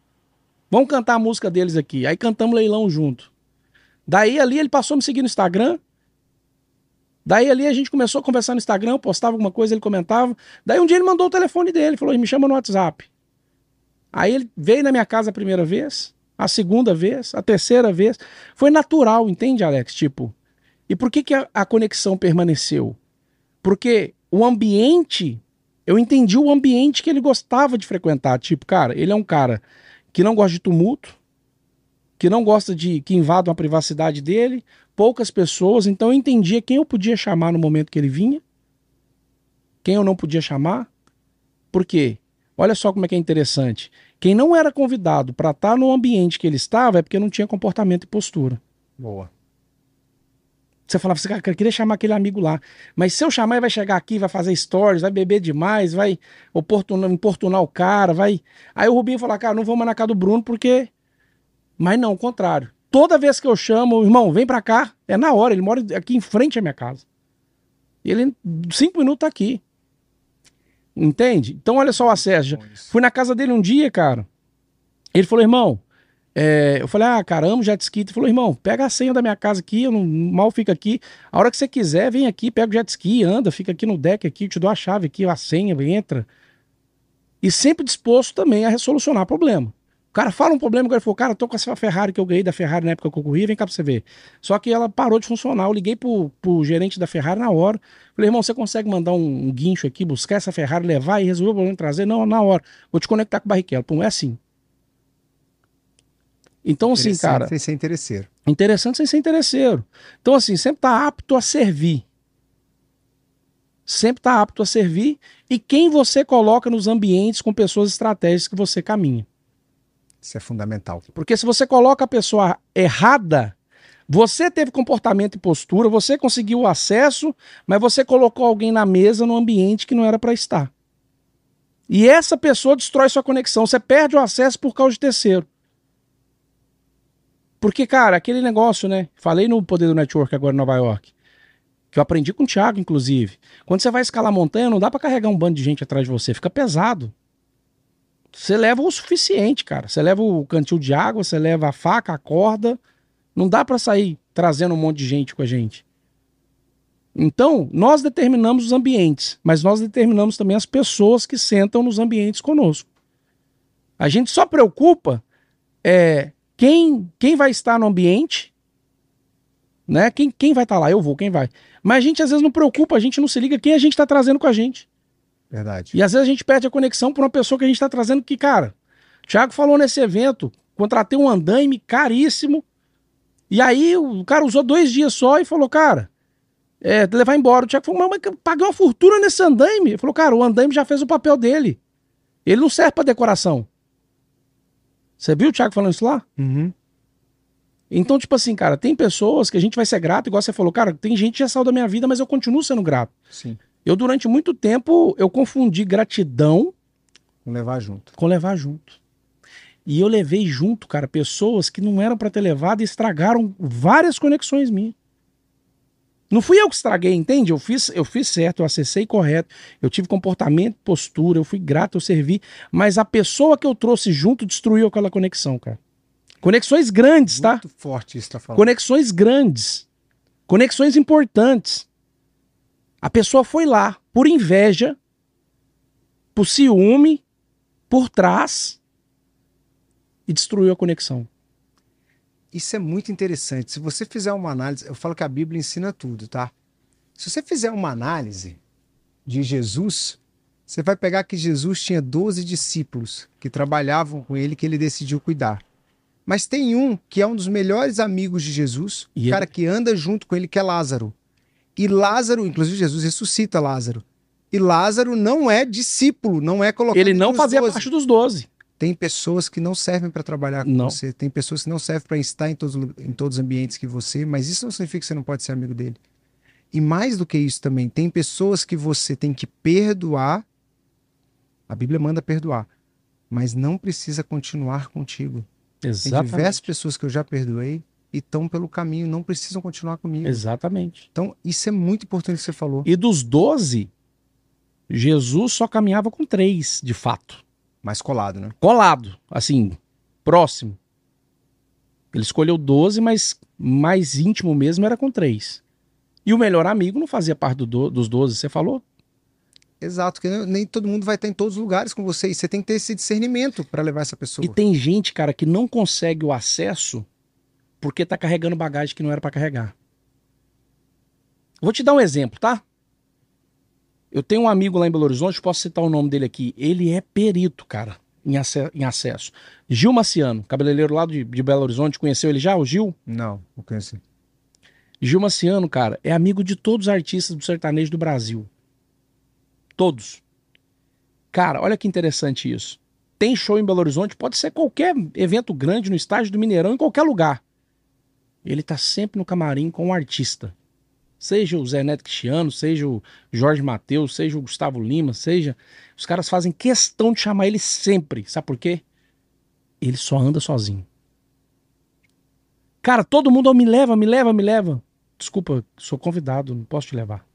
Vamos cantar a música deles aqui. Aí cantamos leilão junto. Daí ali ele passou a me seguir no Instagram. Daí ali a gente começou a conversar no Instagram, postava alguma coisa, ele comentava. Daí um dia ele mandou o telefone dele, falou: me chama no WhatsApp. Aí ele veio na minha casa a primeira vez, a segunda vez, a terceira vez. Foi natural, entende, Alex? Tipo, e por que, que a, a conexão permaneceu? Porque o ambiente, eu entendi o ambiente que ele gostava de frequentar. Tipo, cara, ele é um cara que não gosta de tumulto, que não gosta de que invadam a privacidade dele, poucas pessoas, então eu entendia quem eu podia chamar no momento que ele vinha, quem eu não podia chamar. Por quê? Olha só como é que é interessante. Quem não era convidado para estar no ambiente que ele estava é porque não tinha comportamento e postura. Boa. Você falava assim, cara, eu queria chamar aquele amigo lá. Mas se eu chamar, ele vai chegar aqui, vai fazer stories, vai beber demais, vai oportunar, importunar o cara, vai. Aí o Rubinho falou, cara, não vou mais na casa do Bruno porque. Mas não, o contrário. Toda vez que eu chamo, irmão, vem pra cá, é na hora, ele mora aqui em frente à minha casa. Ele, cinco minutos, tá aqui. Entende? Então, olha só o acesso. Fui na casa dele um dia, cara. Ele falou, irmão, é, eu falei, ah, caramba, jet ski. Ele falou, irmão, pega a senha da minha casa aqui, eu não, mal fica aqui. A hora que você quiser, vem aqui, pega o jet ski, anda, fica aqui no deck aqui, eu te dou a chave aqui, a senha, entra. E sempre disposto também a resolucionar problema. O cara fala um problema, o cara falou, cara, tô com essa Ferrari que eu ganhei da Ferrari na época que eu corri, vem cá pra você ver. Só que ela parou de funcionar. Eu liguei pro, pro gerente da Ferrari na hora. Falei, irmão, você consegue mandar um, um guincho aqui, buscar essa Ferrari, levar e resolver o problema trazer? Não, na hora. Vou te conectar com o Barrichello. Pum, é assim. Então, assim, cara. Sem ser interesseiro. Interessante sem ser interesseiro. Então, assim, sempre tá apto a servir. Sempre tá apto a servir. E quem você coloca nos ambientes com pessoas estratégicas que você caminha. Isso é fundamental. Porque se você coloca a pessoa errada, você teve comportamento e postura, você conseguiu o acesso, mas você colocou alguém na mesa no ambiente que não era para estar. E essa pessoa destrói sua conexão. Você perde o acesso por causa de terceiro. Porque, cara, aquele negócio, né? Falei no Poder do Network agora em Nova York. Que eu aprendi com o Thiago, inclusive. Quando você vai escalar montanha, não dá para carregar um bando de gente atrás de você. Fica pesado. Você leva o suficiente, cara. Você leva o cantil de água, você leva a faca, a corda. Não dá para sair trazendo um monte de gente com a gente. Então, nós determinamos os ambientes, mas nós determinamos também as pessoas que sentam nos ambientes conosco. A gente só preocupa é, quem, quem vai estar no ambiente, né? Quem, quem vai estar lá? Eu vou, quem vai? Mas a gente às vezes não preocupa, a gente não se liga quem a gente está trazendo com a gente. Verdade. E às vezes a gente perde a conexão por uma pessoa que a gente está trazendo que, cara, o Thiago falou nesse evento, contratei um andaime caríssimo. E aí o cara usou dois dias só e falou, cara, é, levar embora. O Thiago falou, mas paguei uma fortuna nesse andaime. Ele falou, cara, o andaime já fez o papel dele. Ele não serve pra decoração. Você viu o Thiago falando isso lá? Uhum. Então, tipo assim, cara, tem pessoas que a gente vai ser grato, igual você falou, cara, tem gente que já saiu da minha vida, mas eu continuo sendo grato. Sim. Eu, durante muito tempo, eu confundi gratidão Vamos levar junto. com levar junto. E eu levei junto, cara, pessoas que não eram pra ter levado e estragaram várias conexões minhas. Não fui eu que estraguei, entende? Eu fiz, eu fiz certo, eu acessei correto, eu tive comportamento, postura, eu fui grato, eu servi, mas a pessoa que eu trouxe junto destruiu aquela conexão, cara. Conexões grandes, tá? Muito forte isso tá falando. Conexões grandes. Conexões importantes. A pessoa foi lá por inveja, por ciúme, por trás e destruiu a conexão. Isso é muito interessante. Se você fizer uma análise, eu falo que a Bíblia ensina tudo, tá? Se você fizer uma análise de Jesus, você vai pegar que Jesus tinha 12 discípulos que trabalhavam com ele, que ele decidiu cuidar. Mas tem um que é um dos melhores amigos de Jesus, E o ele- cara que anda junto com ele, que é Lázaro. E Lázaro, inclusive Jesus ressuscita Lázaro. E Lázaro não é discípulo, não é colocado Ele não fazia 12. parte dos 12. Tem pessoas que não servem para trabalhar com Não. você, tem pessoas que não servem para estar em todos, em todos os ambientes que você, mas isso não significa que você não pode ser amigo dele. E mais do que isso também, tem pessoas que você tem que perdoar. A Bíblia manda perdoar, mas não precisa continuar contigo. Tem Exatamente. diversas pessoas que eu já perdoei e estão pelo caminho, não precisam continuar comigo. Exatamente. Então, isso é muito importante que você falou. E dos 12, Jesus só caminhava com três, de fato. Mais colado, né? Colado, assim, próximo. Ele escolheu 12, mas mais íntimo mesmo era com três. E o melhor amigo não fazia parte do do- dos 12, você falou? Exato, porque nem todo mundo vai estar em todos os lugares com você e você tem que ter esse discernimento para levar essa pessoa. E tem gente, cara, que não consegue o acesso porque tá carregando bagagem que não era pra carregar. Vou te dar um exemplo, tá? Eu tenho um amigo lá em Belo Horizonte, posso citar o nome dele aqui. Ele é perito, cara, em, em acesso. Gil Maciano, cabeleireiro lá de, de Belo Horizonte, conheceu ele já, o Gil? Não, não conheci. Gil Maciano, cara, é amigo de todos os artistas do sertanejo do Brasil. Todos. Cara, olha que interessante isso. Tem show em Belo Horizonte, pode ser qualquer evento grande no estádio do Mineirão, em qualquer lugar. Ele tá sempre no camarim com um artista. Seja o Zé Neto Cristiano, seja o Jorge Mateus, seja o Gustavo Lima, seja. Os caras fazem questão de chamar ele sempre. Sabe por quê? Ele só anda sozinho. Cara, todo mundo, ó, me leva, me leva, me leva. Desculpa, sou convidado, não posso te levar.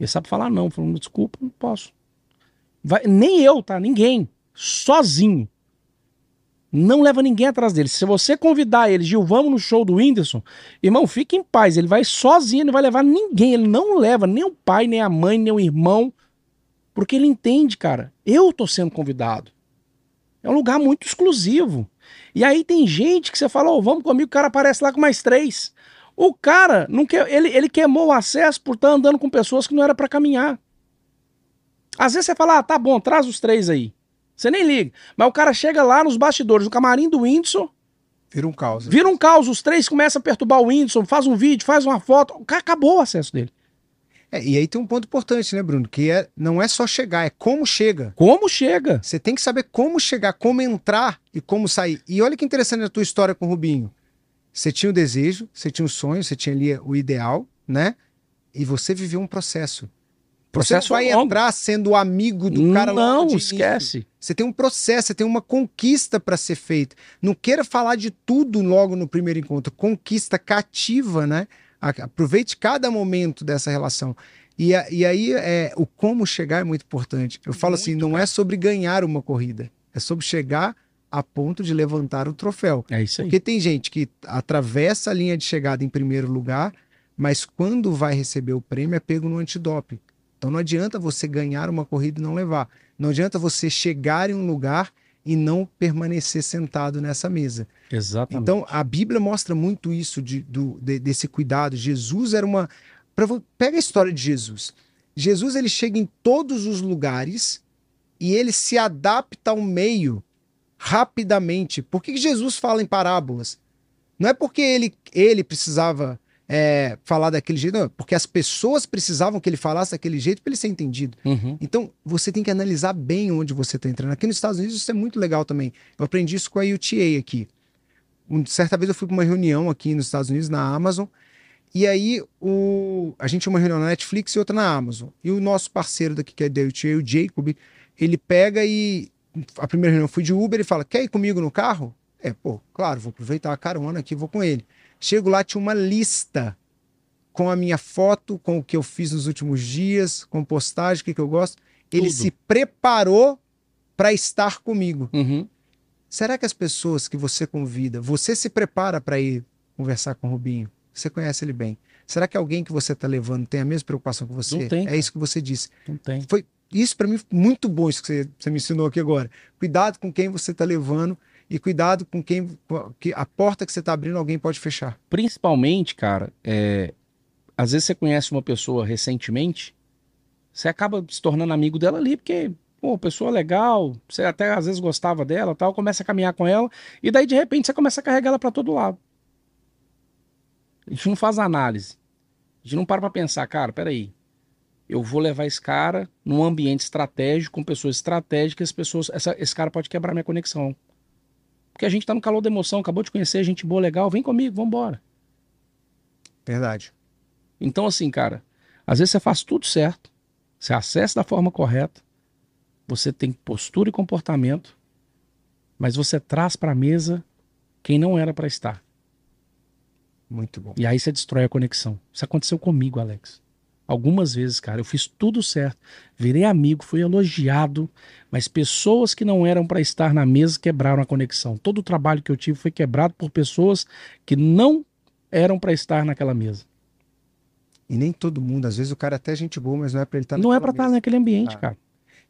Ele sabe falar não, falando, desculpa, não posso. Vai- nem eu, tá? Ninguém. Sozinho. Não leva ninguém atrás dele. Se você convidar ele, Gil, vamos no show do Whindersson, irmão, fique em paz. Ele vai sozinho, não vai levar ninguém. Ele não leva nem o pai, nem a mãe, nem o irmão. Porque ele entende, cara. Eu tô sendo convidado. É um lugar muito exclusivo. E aí tem gente que você fala, ô, vamos comigo, o cara aparece lá com mais três. O cara, não quer, ele, ele queimou o acesso por estar andando com pessoas que não era pra caminhar. Às vezes você fala, ah, tá bom, traz os três aí. Você nem liga. Mas o cara chega lá nos bastidores, no camarim do Whindersson, Vira um caos. vira um caos, os três começam a perturbar o Whindersson, faz um vídeo, faz uma foto. O cara acabou o acesso dele. É, e aí tem um ponto importante, né, Bruno? Que é, não é só chegar, é como chega. Como chega? Você tem que saber como chegar, como entrar e como sair. E olha que interessante a tua história com o Rubinho. Você tinha o desejo, você tinha o sonho, você tinha ali o ideal, né? E você viveu um processo. Processo você não vai longo. entrar sendo amigo do cara Não, de início. esquece. Você tem um processo, você tem uma conquista para ser feita. Não queira falar de tudo logo no primeiro encontro. Conquista cativa, né? Aproveite cada momento dessa relação. E, a- e aí é, o como chegar é muito importante. Eu falo assim, não é sobre ganhar uma corrida, é sobre chegar a ponto de levantar o troféu. É isso aí. Porque tem gente que atravessa a linha de chegada em primeiro lugar, mas quando vai receber o prêmio é pego no antidoping. Então não adianta você ganhar uma corrida e não levar. Não adianta você chegar em um lugar e não permanecer sentado nessa mesa. Exatamente. Então a Bíblia mostra muito isso de, do, de- desse cuidado. Jesus era uma. Pega a história de Jesus. Jesus ele chega em todos os lugares e ele se adapta ao meio rapidamente. Por que que Jesus fala em parábolas? Não é porque ele, ele precisava é, falar daquele jeito, não, porque as pessoas precisavam que ele falasse daquele jeito para ele ser entendido. Uhum. Então, você tem que analisar bem onde você está entrando. Aqui nos Estados Unidos isso é muito legal também. Eu aprendi isso com a UTA aqui. Um, certa vez eu fui para uma reunião aqui nos Estados Unidos, na Amazon, e aí o, a gente tinha uma reunião na Netflix e outra na Amazon. E o nosso parceiro daqui, que é da UTA, o Jacob, ele pega e. A primeira reunião foi de Uber, ele fala: Quer ir comigo no carro? É, pô, claro, vou aproveitar a carona aqui, vou com ele. Chego lá, tinha uma lista com a minha foto, com o que eu fiz nos últimos dias, com postagem, o que, que eu gosto. Ele Tudo. se preparou para estar comigo. Uhum. Será que as pessoas que você convida, você se prepara para ir conversar com o Rubinho? Você conhece ele bem. Será que alguém que você está levando tem a mesma preocupação que você? Não tem, é isso que você disse. Não tem. Foi isso para mim muito bom isso que você, você me ensinou aqui agora. Cuidado com quem você está levando e cuidado com quem que a porta que você está abrindo alguém pode fechar. Principalmente, cara, é, às vezes você conhece uma pessoa recentemente, você acaba se tornando amigo dela ali, porque, pô, pessoa legal, você até às vezes gostava dela tal, começa a caminhar com ela, e daí de repente você começa a carregar ela pra todo lado. A gente não faz análise. A gente não para pra pensar, cara, peraí. Eu vou levar esse cara num ambiente estratégico, com pessoas estratégicas, pessoas, essa- esse cara pode quebrar minha conexão. Porque a gente tá no calor da emoção, acabou de conhecer, gente boa, legal, vem comigo, vambora. Verdade. Então, assim, cara, às vezes você faz tudo certo, você acessa da forma correta, você tem postura e comportamento, mas você traz pra mesa quem não era pra estar. Muito bom. E aí você destrói a conexão. Isso aconteceu comigo, Alex. Algumas vezes, cara, eu fiz tudo certo, virei amigo, fui elogiado, mas pessoas que não eram pra estar na mesa quebraram a conexão. Todo o trabalho que eu tive foi quebrado por pessoas que não eram pra estar naquela mesa. E nem todo mundo, às vezes o cara é até gente boa, mas não é para ele estar não é pra estar naquele ambiente, Ah. cara.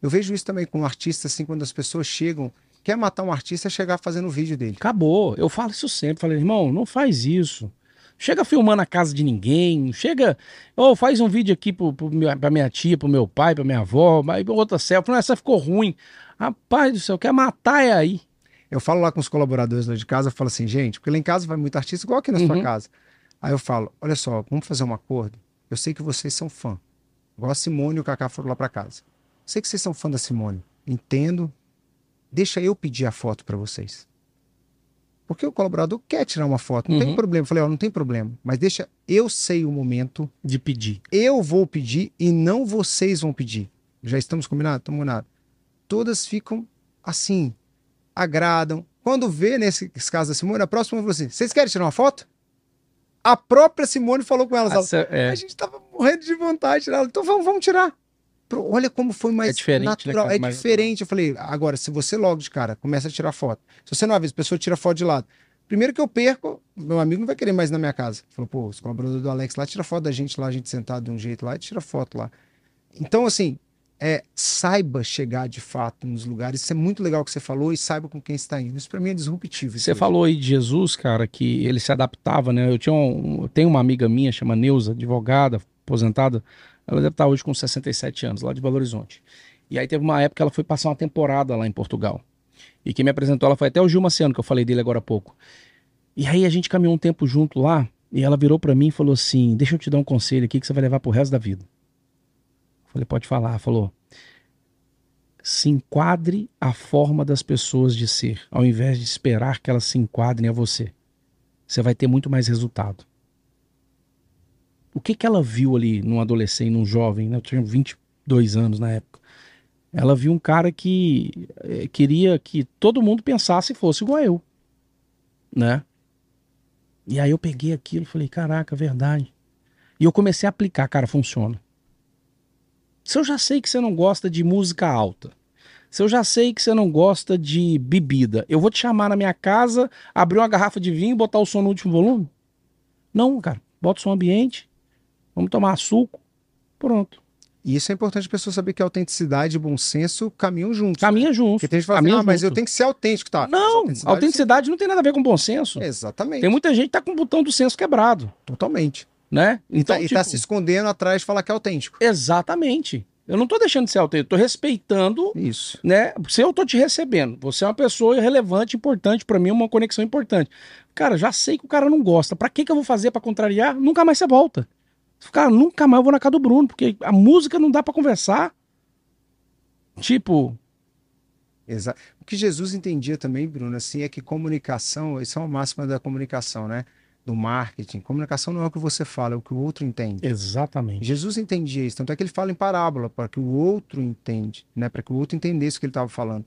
Eu vejo isso também com artistas, assim, quando as pessoas chegam, quer matar um artista, é chegar fazendo o vídeo dele. Acabou. Eu falo isso sempre. Falei, irmão, não faz isso. Chega filmando a casa de ninguém. Chega. Ou faz um vídeo aqui pro, pro meu, pra minha tia, pro meu pai, pra minha avó. Aí outra selfie. Não, essa ficou ruim. Rapaz do céu, quer matar é aí. Eu falo lá com os colaboradores lá de casa, eu falo assim, gente, porque lá em casa vai muito artista, igual aqui na sua Uhum. casa. Aí eu falo, olha só, vamos fazer um acordo. Eu sei que vocês são fã. Igual a Simone e o Kaká foram lá pra casa. Sei que vocês são fã da Simone. Entendo. Deixa eu pedir a foto pra vocês. Porque o colaborador quer tirar uma foto, não tem Uhum. problema. Eu falei, ó, não tem problema. Mas deixa, eu sei o momento, De pedir. eu vou pedir e não vocês vão pedir. Já estamos combinados? Estamos combinados. Todas ficam assim, agradam. Quando vê, nesse caso da Simone, a próxima falou assim: vocês querem tirar uma foto? A própria Simone falou com elas. ela, Essa- é, a gente tava morrendo de vontade de tirar. ela, Então vamos, vamos tirar. Pro- Olha como foi mais É diferente, né, natural. cara? é Mais diferente. Eu falei, agora, se você logo de cara começa a tirar foto, se você não avisa, a pessoa tira foto de lado. Primeiro que eu perco, meu amigo não vai querer mais ir na minha casa. Falou, pô, os colaboradores do Alex lá, tira foto da gente lá, a gente sentado de um jeito lá, e tira foto lá. Então, assim, é, saiba chegar de fato nos lugares. Isso é muito legal que você falou e saiba com quem está indo. Isso pra mim é disruptivo. Você hoje. falou aí de Jesus, cara, que ele se adaptava, né? Eu tinha um, eu tenho uma amiga minha, chama Neuza, advogada, aposentada. Ela deve estar hoje com 67 anos, lá de Belo Horizonte. E aí teve uma época que ela foi passar uma temporada lá em Portugal. E quem me apresentou ela foi até o Gil Marciano, que eu falei dele agora há pouco. E aí a gente caminhou um tempo junto lá, e ela virou pra mim e falou assim: Deixa eu te dar um conselho aqui que você vai levar pro resto da vida. Eu falei, pode falar. Falou: se enquadre a forma das pessoas de ser, ao invés de esperar que elas se enquadrem a você. Você vai ter muito mais resultado. O que, que ela viu ali num adolescente, num jovem, né? Eu tinha 22 anos na época. Ela viu um cara que eh, queria que todo mundo pensasse e fosse igual eu, né? E aí eu peguei aquilo falei, caraca, verdade. E eu comecei a aplicar, cara, funciona. Se eu já sei que você não gosta de música alta, se eu já sei que você não gosta de bebida, eu vou te chamar na minha casa, abrir uma garrafa de vinho e botar o som no último volume? Não, cara. Bota o som ambiente, vamos tomar suco, pronto. E isso é importante a pessoa saber que autenticidade e bom senso caminham juntos. Caminha junto. Porque tem gente que fala assim, ah, mas eu tenho que ser autêntico, tá? Não, Mas autenticidade, não tem nada a ver com bom senso. Exatamente. Tem muita gente que tá com o botão do senso quebrado, Totalmente. né? Então, Então, e tá tipo, se escondendo atrás de falar que é autêntico. Exatamente. Eu não tô deixando de ser autêntico, tô respeitando, Isso. né? Se eu tô te recebendo, você é uma pessoa relevante, importante pra mim, uma conexão importante. Cara, já sei que o cara não gosta. Pra que que eu vou fazer pra contrariar? Nunca mais você volta. Cara, nunca mais eu vou na casa do Bruno, porque a música não dá pra conversar. Tipo, Exato. O que Jesus entendia também, Bruno, assim, é que comunicação, isso é uma máxima da comunicação, né? Do marketing. Comunicação não é o que você fala, é o que o outro entende. exatamente. Jesus entendia isso, tanto é que ele fala em parábola, para que o outro entende, né? Para que o outro entendesse o que ele estava falando.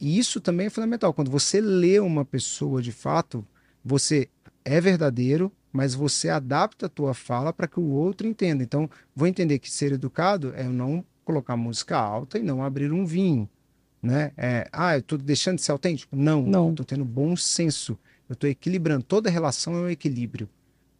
E isso também é fundamental. Quando você lê uma pessoa de fato, você é verdadeiro, mas você adapta a tua fala para que o outro entenda. Então, vou entender que ser educado é eu não colocar música alta e não abrir um vinho, né? É, ah, eu estou deixando de ser autêntico? Não, Não. estou tendo bom senso. Eu estou equilibrando. Toda relação é um equilíbrio.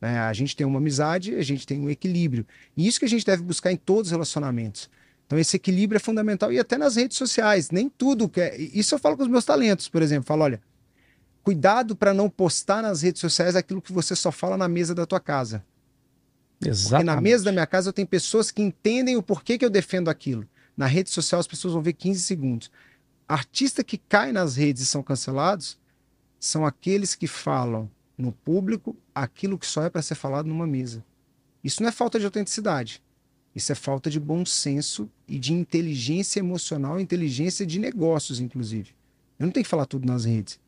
né? A gente tem uma amizade, a gente tem um equilíbrio. E isso que a gente deve buscar em todos os relacionamentos. Então, esse equilíbrio é fundamental. E até nas redes sociais. Nem tudo que é... Isso eu falo com os meus talentos, por exemplo. Falo, olha, cuidado para não postar nas redes sociais aquilo que você só fala na mesa da tua casa. Porque Exatamente. na mesa da minha casa eu tenho pessoas que entendem o porquê que eu defendo aquilo. Na rede social as pessoas vão ver 15 segundos. Artista que cai nas redes e são cancelados são aqueles que falam no público aquilo que só é para ser falado numa mesa. Isso não é falta de autenticidade. Isso é falta de bom senso e de inteligência emocional, inteligência de negócios, inclusive. Eu não tenho que falar tudo nas redes.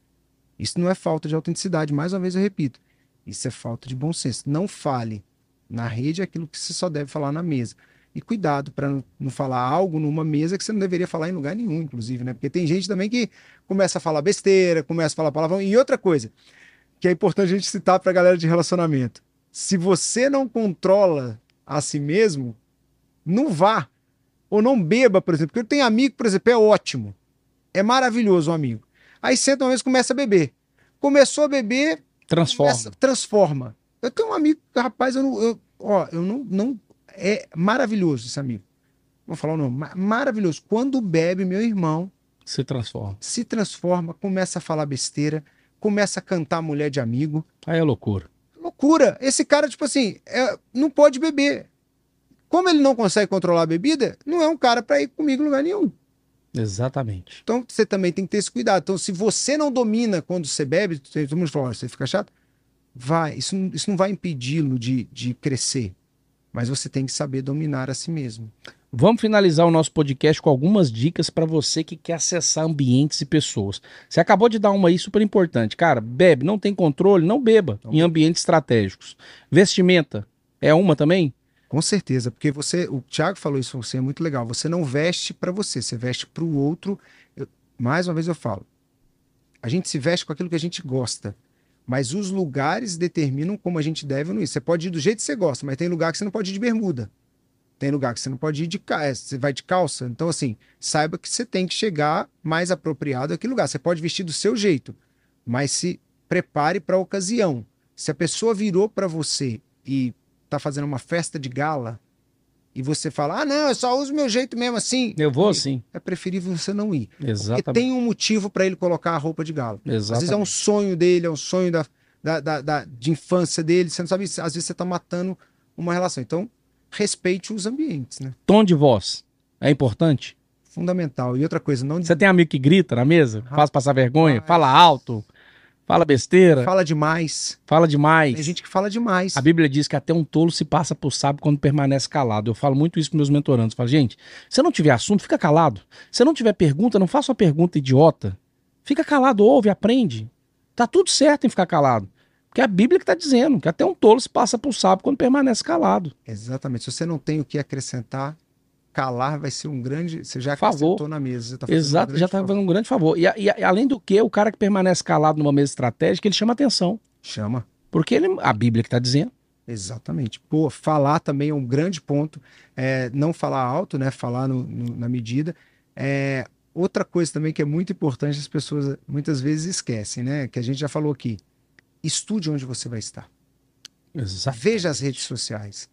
Isso não é falta de autenticidade, mais uma vez eu repito. Isso é falta de bom senso. Não fale na rede aquilo que você só deve falar na mesa. E cuidado para não, falar algo numa mesa que você não deveria falar em lugar nenhum, inclusive, né? Porque tem gente também que começa a falar besteira, começa a falar palavrão. E outra coisa, que é importante a gente citar para a galera de relacionamento. Se você não controla a si mesmo, não vá. Ou não beba, por exemplo. Porque eu tenho amigo, por exemplo, é ótimo. É maravilhoso um amigo. Aí senta uma vez começa a beber. Começou a beber, Transforma. Começa- transforma. Eu tenho um amigo, rapaz, eu não. Eu, ó, eu não, não. É maravilhoso esse amigo. Vou falar o nome. ma- Maravilhoso. Quando bebe, meu irmão Se transforma. se transforma, começa a falar besteira, começa a cantar mulher de amigo. Aí é loucura. Loucura. Esse cara, tipo assim, é, não pode beber. Como ele não consegue controlar a bebida, não é um cara para ir comigo em lugar nenhum. Exatamente. Então você também tem que ter esse cuidado. Então, se você não domina quando você bebe, todo mundo fala, "Ó, você fica chato, vai. Isso, não- isso não vai impedi-lo de, de crescer. Mas você tem que saber dominar a si mesmo. Vamos finalizar o nosso podcast com algumas dicas para você que quer acessar ambientes e pessoas. Você acabou de dar uma aí super importante. Cara, bebe, não tem controle, não beba Não. em ambientes estratégicos. Vestimenta é uma também? Com certeza, porque você, o Thiago falou isso, você é muito legal. Você não veste para você, você veste para o outro. Eu- mais uma vez eu falo, a gente se veste com aquilo que a gente gosta, mas os lugares determinam como a gente deve ou não ir. Você pode ir do jeito que você gosta, mas tem lugar que você não pode ir de bermuda. Tem lugar que você não pode ir de calça, você vai de calça. Então assim, saiba que você tem que chegar mais apropriado àquele lugar. Você pode vestir do seu jeito, mas se prepare para a ocasião. Se a pessoa virou para você e tá fazendo uma festa de gala e você fala, ah, não, eu só uso meu jeito mesmo assim. Eu vou assim. É preferível você não ir. Porque Exatamente. tem um motivo para ele colocar a roupa de gala. Às vezes é um Exatamente. sonho dele, é um sonho da, da, da- da- de infância dele. Você não sabe, às vezes você tá matando uma relação. Então, respeite os ambientes, né? Tom de voz é importante? Fundamental. E outra coisa, não Você tem amigo que grita na mesa? Faz passar vergonha? Rapaz. Fala alto? Fala besteira? fala demais. Fala demais? Tem gente que fala demais. A Bíblia diz que até um tolo se passa por sábio quando permanece calado. Eu falo muito isso com meus mentorandos. Eu falo, gente, se não tiver assunto, fica calado. Se não tiver pergunta, não faça uma pergunta idiota. Fica calado, ouve, aprende. Tá tudo certo em ficar calado. Porque é a Bíblia que tá dizendo que até um tolo se passa por sábio quando permanece calado. Exatamente. Se você não tem o que acrescentar, calar vai ser um grande. Você já Favor. na mesa. Tá um Exato, grande já tá favor. fazendo um grande favor. E, e além do que, o cara que permanece calado numa mesa estratégica, ele chama atenção. Chama. Porque ele, a Bíblia que tá dizendo. Exatamente. Pô, falar também é um grande ponto. É, não falar alto, né? Falar no- no- na medida. É, outra coisa também que é muito importante, as pessoas muitas vezes esquecem, né? Que a gente já falou aqui. Estude onde você vai estar. Exato. Veja as redes sociais.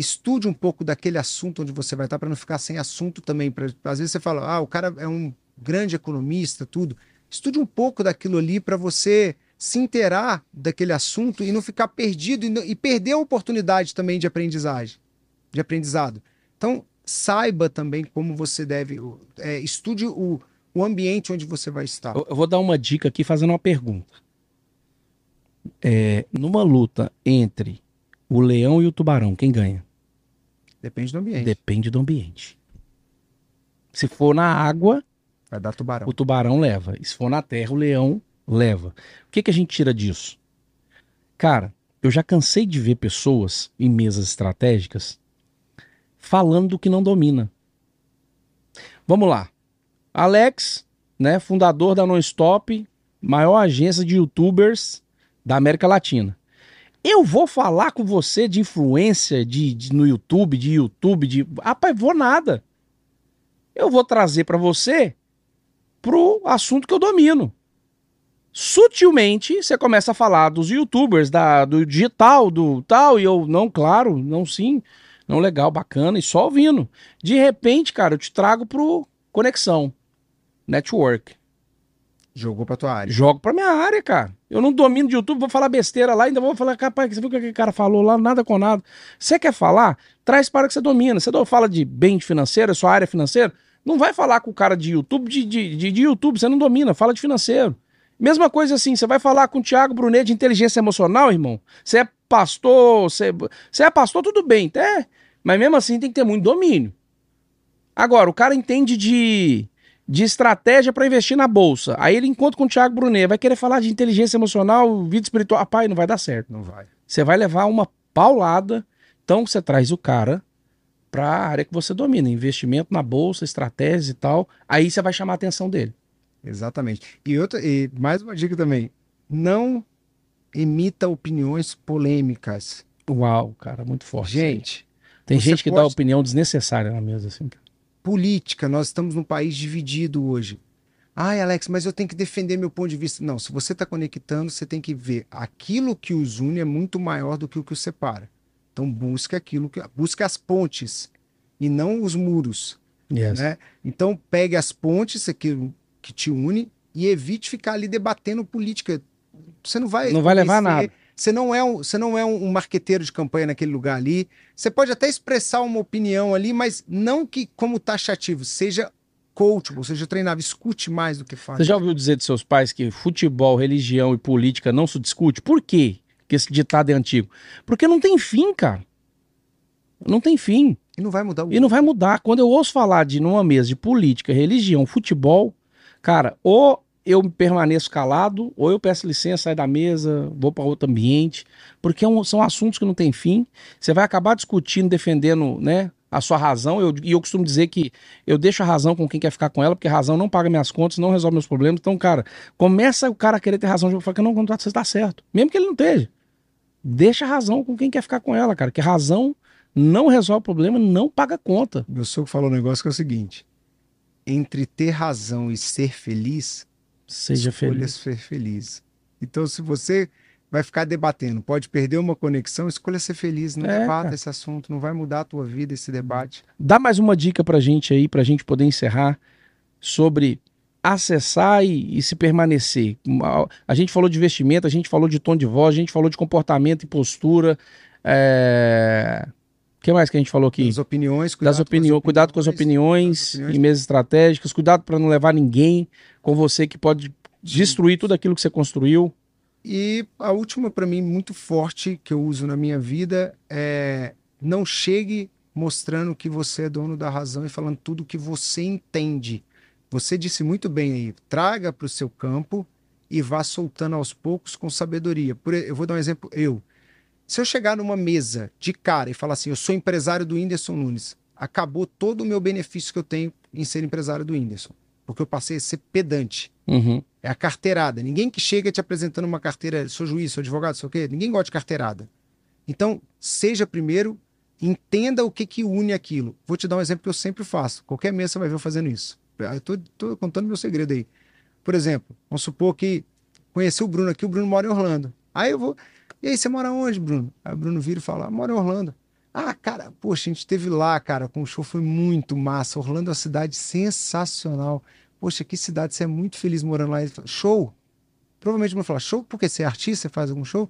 Estude um pouco daquele assunto onde você vai estar para não ficar sem assunto também. Pra, às vezes você fala, ah, o cara é um grande economista, tudo. Estude um pouco daquilo ali para você se inteirar daquele assunto e não ficar perdido e, e perder a oportunidade também de aprendizagem, de aprendizado. Então, saiba também como você deve. É, estude o, o ambiente onde você vai estar. Eu, eu vou dar uma dica aqui fazendo uma pergunta. É, numa luta entre o leão e o tubarão, quem ganha? Depende do ambiente. Depende do ambiente. Se for na água, vai dar tubarão. O tubarão leva. E se for na terra, o leão leva. O que, que a gente tira disso? Cara, eu já cansei de ver pessoas em mesas estratégicas falando do que não domina. Vamos lá. Alex, né, fundador da Nonstop, maior agência de youtubers da América Latina. Eu vou falar com você de influência de, de no YouTube, de YouTube, de. Rapaz, vou nada. Eu vou trazer para você pro assunto que eu domino. Sutilmente, você começa a falar dos youtubers, da, do digital, do tal, e eu, não, claro, não sim, não legal, bacana, e só ouvindo. De repente, cara, eu te trago pro Conexão, Network. Jogou pra tua área. Jogo pra minha área, cara. Eu não domino de YouTube, vou falar besteira lá, ainda vou falar, capaz, você viu o que aquele cara falou lá, nada com nada. Você quer falar? Traz para que você domina. Você fala de bem financeiro, sua área financeira, não vai falar com o cara de YouTube de, de, de, de YouTube, você não domina, fala de financeiro. Mesma coisa assim, você vai falar com o Thiago Brunet de inteligência emocional, irmão? Você é pastor, você, você é pastor, tudo bem, até, mas mesmo assim tem que ter muito domínio. Agora, o cara entende de de estratégia para investir na bolsa. Aí ele encontra com o Thiago Brunet, vai querer falar de inteligência emocional, vida espiritual. Rapaz, não vai dar certo. Não vai. Você vai levar uma paulada. Então você traz o cara para a área que você domina, investimento na bolsa, estratégia e tal. Aí você vai chamar a atenção dele. Exatamente. E outra, e mais uma dica também: não emita opiniões polêmicas. Uau, cara, muito forte. Gente, tem gente que pode... dá opinião desnecessária na mesa assim. Política. Nós estamos num país dividido hoje. Ai, Alex, mas eu tenho que defender meu ponto de vista. Não, se você está conectando, você tem que ver aquilo que os une é muito maior do que o que os separa. Então busque aquilo que busque as pontes e não os muros. Yes. Né? Então pegue as pontes, aquilo que te une, e evite ficar ali debatendo política. Você não vai. Não vai levar nada. Você não é um, você não é um marqueteiro de campanha naquele lugar ali. Você pode até expressar uma opinião ali, mas não que como taxativo, seja coachable, seja treinável, escute mais do que fala. Você já ouviu dizer de seus pais que futebol, religião e política não se discute? Por quê? Que esse ditado é antigo. Porque não tem fim, cara. Não tem fim. E não vai mudar. O... E não vai mudar. Quando eu ouço falar de numa mesa de política, religião, futebol, cara, ou eu permaneço calado, ou eu peço licença, saio da mesa, vou para outro ambiente, porque é são assuntos que não tem fim. Você vai acabar discutindo, defendendo né, a sua razão. Eu, e eu costumo dizer que eu deixo a razão com quem quer ficar com ela, porque a razão não paga minhas contas, não resolve meus problemas. Então, cara, começa o cara a querer ter razão. Eu falo que não, contrato você está certo. Mesmo que ele não esteja. Deixa a razão com quem quer ficar com ela, cara. Que razão não resolve o problema, não paga conta. Meu sogro falou um negócio que é o seguinte: entre ter razão e ser feliz, Seja feliz. ser feliz. Então, se você vai ficar debatendo, pode perder uma conexão, escolha ser feliz, não é, debata esse assunto, não vai mudar a tua vida esse debate. Dá mais uma dica pra gente aí, pra gente poder encerrar, sobre acessar e, e, se permanecer. A gente falou de investimento, a gente falou de tom de voz, a gente falou de comportamento e postura. É... O que mais que a gente falou aqui? Das opiniões, cuidado, das opini... com, cuidado com as opiniões, opiniões. em mesas estratégicas, cuidado para não levar ninguém com você que pode destruir tudo aquilo que você construiu. E a última, para mim, muito forte que eu uso na minha vida é não chegue mostrando que você é dono da razão e falando tudo que você entende. Você disse muito bem aí, traga para o seu campo e vá soltando aos poucos com sabedoria. Por, eu vou dar um exemplo, eu. Se eu chegar numa mesa de cara e falar assim, eu sou empresário do Whindersson Nunes, acabou todo o meu benefício que eu tenho em ser empresário do Whindersson porque eu passei a ser pedante. Uhum. É a carteirada. Ninguém que chega te apresentando uma carteira, sou juiz, sou advogado, sou o quê? Ninguém gosta de carteirada. Então, seja primeiro, entenda o que, que une aquilo. Vou te dar um exemplo que eu sempre faço. Qualquer mesa você vai ver eu fazendo isso. Eu tô, tô contando meu segredo aí. Por exemplo, vamos supor que conheci o Bruno aqui, o Bruno mora em Orlando. Aí eu vou. E aí, você mora onde, Bruno? Aí o Bruno vira e fala: ah, mora em Orlando. Ah, cara, poxa, a gente esteve lá, cara, com o show foi muito massa. Orlando é uma cidade sensacional. Poxa, que cidade, você é muito feliz morando lá. Ele fala, show. Provavelmente vão falar, show porque você é artista, você faz algum show?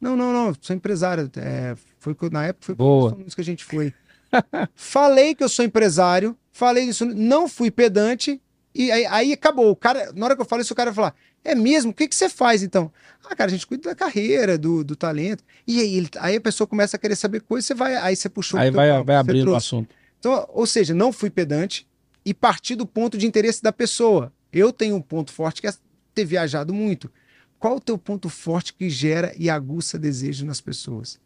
Não, não, não, sou empresário. É, foi na época foi Boa. que a gente foi. falei que eu sou empresário, falei isso, não fui pedante, e aí, aí acabou. O cara, na hora que eu falo isso, o cara vai falar: é mesmo? O que, que você faz então? Ah, cara, a gente cuida da carreira, do, do talento. E aí, ele, aí a pessoa começa a querer saber coisas, você vai, aí você puxou. Aí vai, vai abrindo o assunto. Então, ou seja, não fui pedante e parti do ponto de interesse da pessoa. Eu tenho um ponto forte que é ter viajado muito. Qual o teu ponto forte que gera e aguça desejo nas pessoas?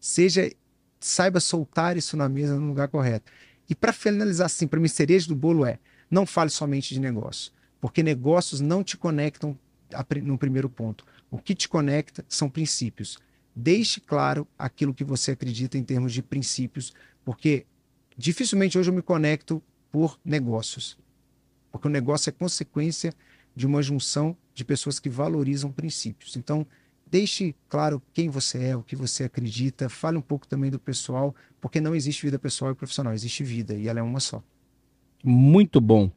Seja, saiba soltar isso na mesa no lugar correto. E para finalizar assim, para mim cereja do bolo é, não fale somente de negócio, porque negócios não te conectam no primeiro ponto. O que te conecta são princípios. Deixe claro aquilo que você acredita em termos de princípios, porque dificilmente hoje eu me conecto por negócios. Porque o negócio é consequência de uma junção de pessoas que valorizam princípios. Então, deixe claro quem você é, o que você acredita, fale um pouco também do pessoal, porque não existe vida pessoal e profissional, existe vida e ela é uma só. Muito bom.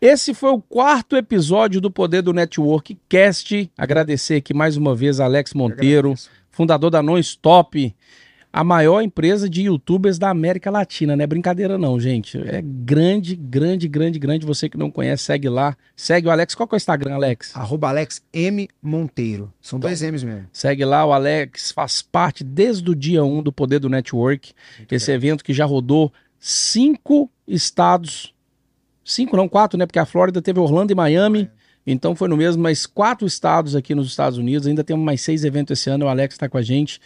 Esse foi o quarto episódio do Poder do Network Cast. Agradecer aqui mais uma vez a Alex Monteiro, fundador da Non Stop a maior empresa de youtubers da América Latina, não é brincadeira não, gente. É grande, grande, grande, grande. Você que não conhece, segue lá. Segue o Alex. Qual que é o Instagram, Alex? Arroba Alex M Monteiro. São então, dois M's mesmo. Segue lá, o Alex faz parte desde o dia 1 do Poder do Network. Muito esse bem. evento que já rodou cinco estados. Cinco, não, quatro, né? Porque a Flórida teve Orlando e Miami. Então foi no mesmo, mas quatro estados aqui nos Estados Unidos. Ainda temos mais seis eventos esse ano. O Alex está com a gente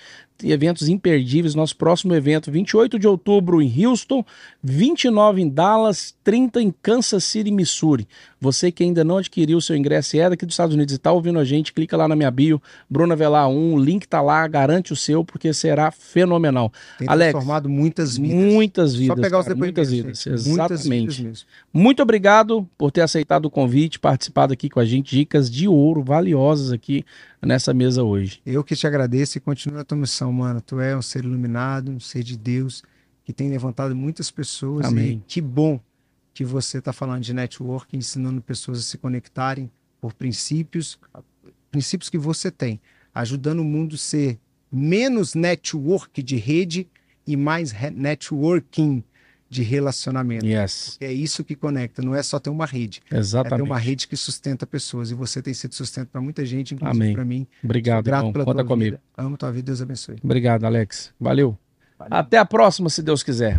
eventos imperdíveis. Nosso próximo evento, 28 de outubro em Houston, 29 em Dallas, 30 em Kansas City, Missouri. Você que ainda não adquiriu o seu ingresso e é daqui dos Estados Unidos e está ouvindo a gente, clica lá na minha bio, Bruna Velar 1, o link tá lá, garante o seu, porque será fenomenal. Tem Alex, transformado muitas vidas. Muitas vidas. Só pegar os Muitas vidas, exatamente. Vidas Muito obrigado por ter aceitado o convite, participado aqui com a gente, dicas de ouro valiosas aqui nessa mesa hoje. Eu que te agradeço e continuo a tua missão, mano. Tu é um ser iluminado, um ser de Deus, que tem levantado muitas pessoas. Amém. Que bom que você está falando de network, ensinando pessoas a se conectarem por princípios, princípios que você tem, ajudando o mundo a ser menos network de rede e mais networking de relacionamento. Yes. É isso que conecta, não é só ter uma rede. Exatamente. É ter uma rede que sustenta pessoas. E você tem sido sustento para muita gente, inclusive para mim. Obrigado, grato irmão. pela Conta comigo. Vida. Amo tua vida, Deus abençoe. Obrigado, Alex. Valeu. Valeu. Até a próxima, se Deus quiser.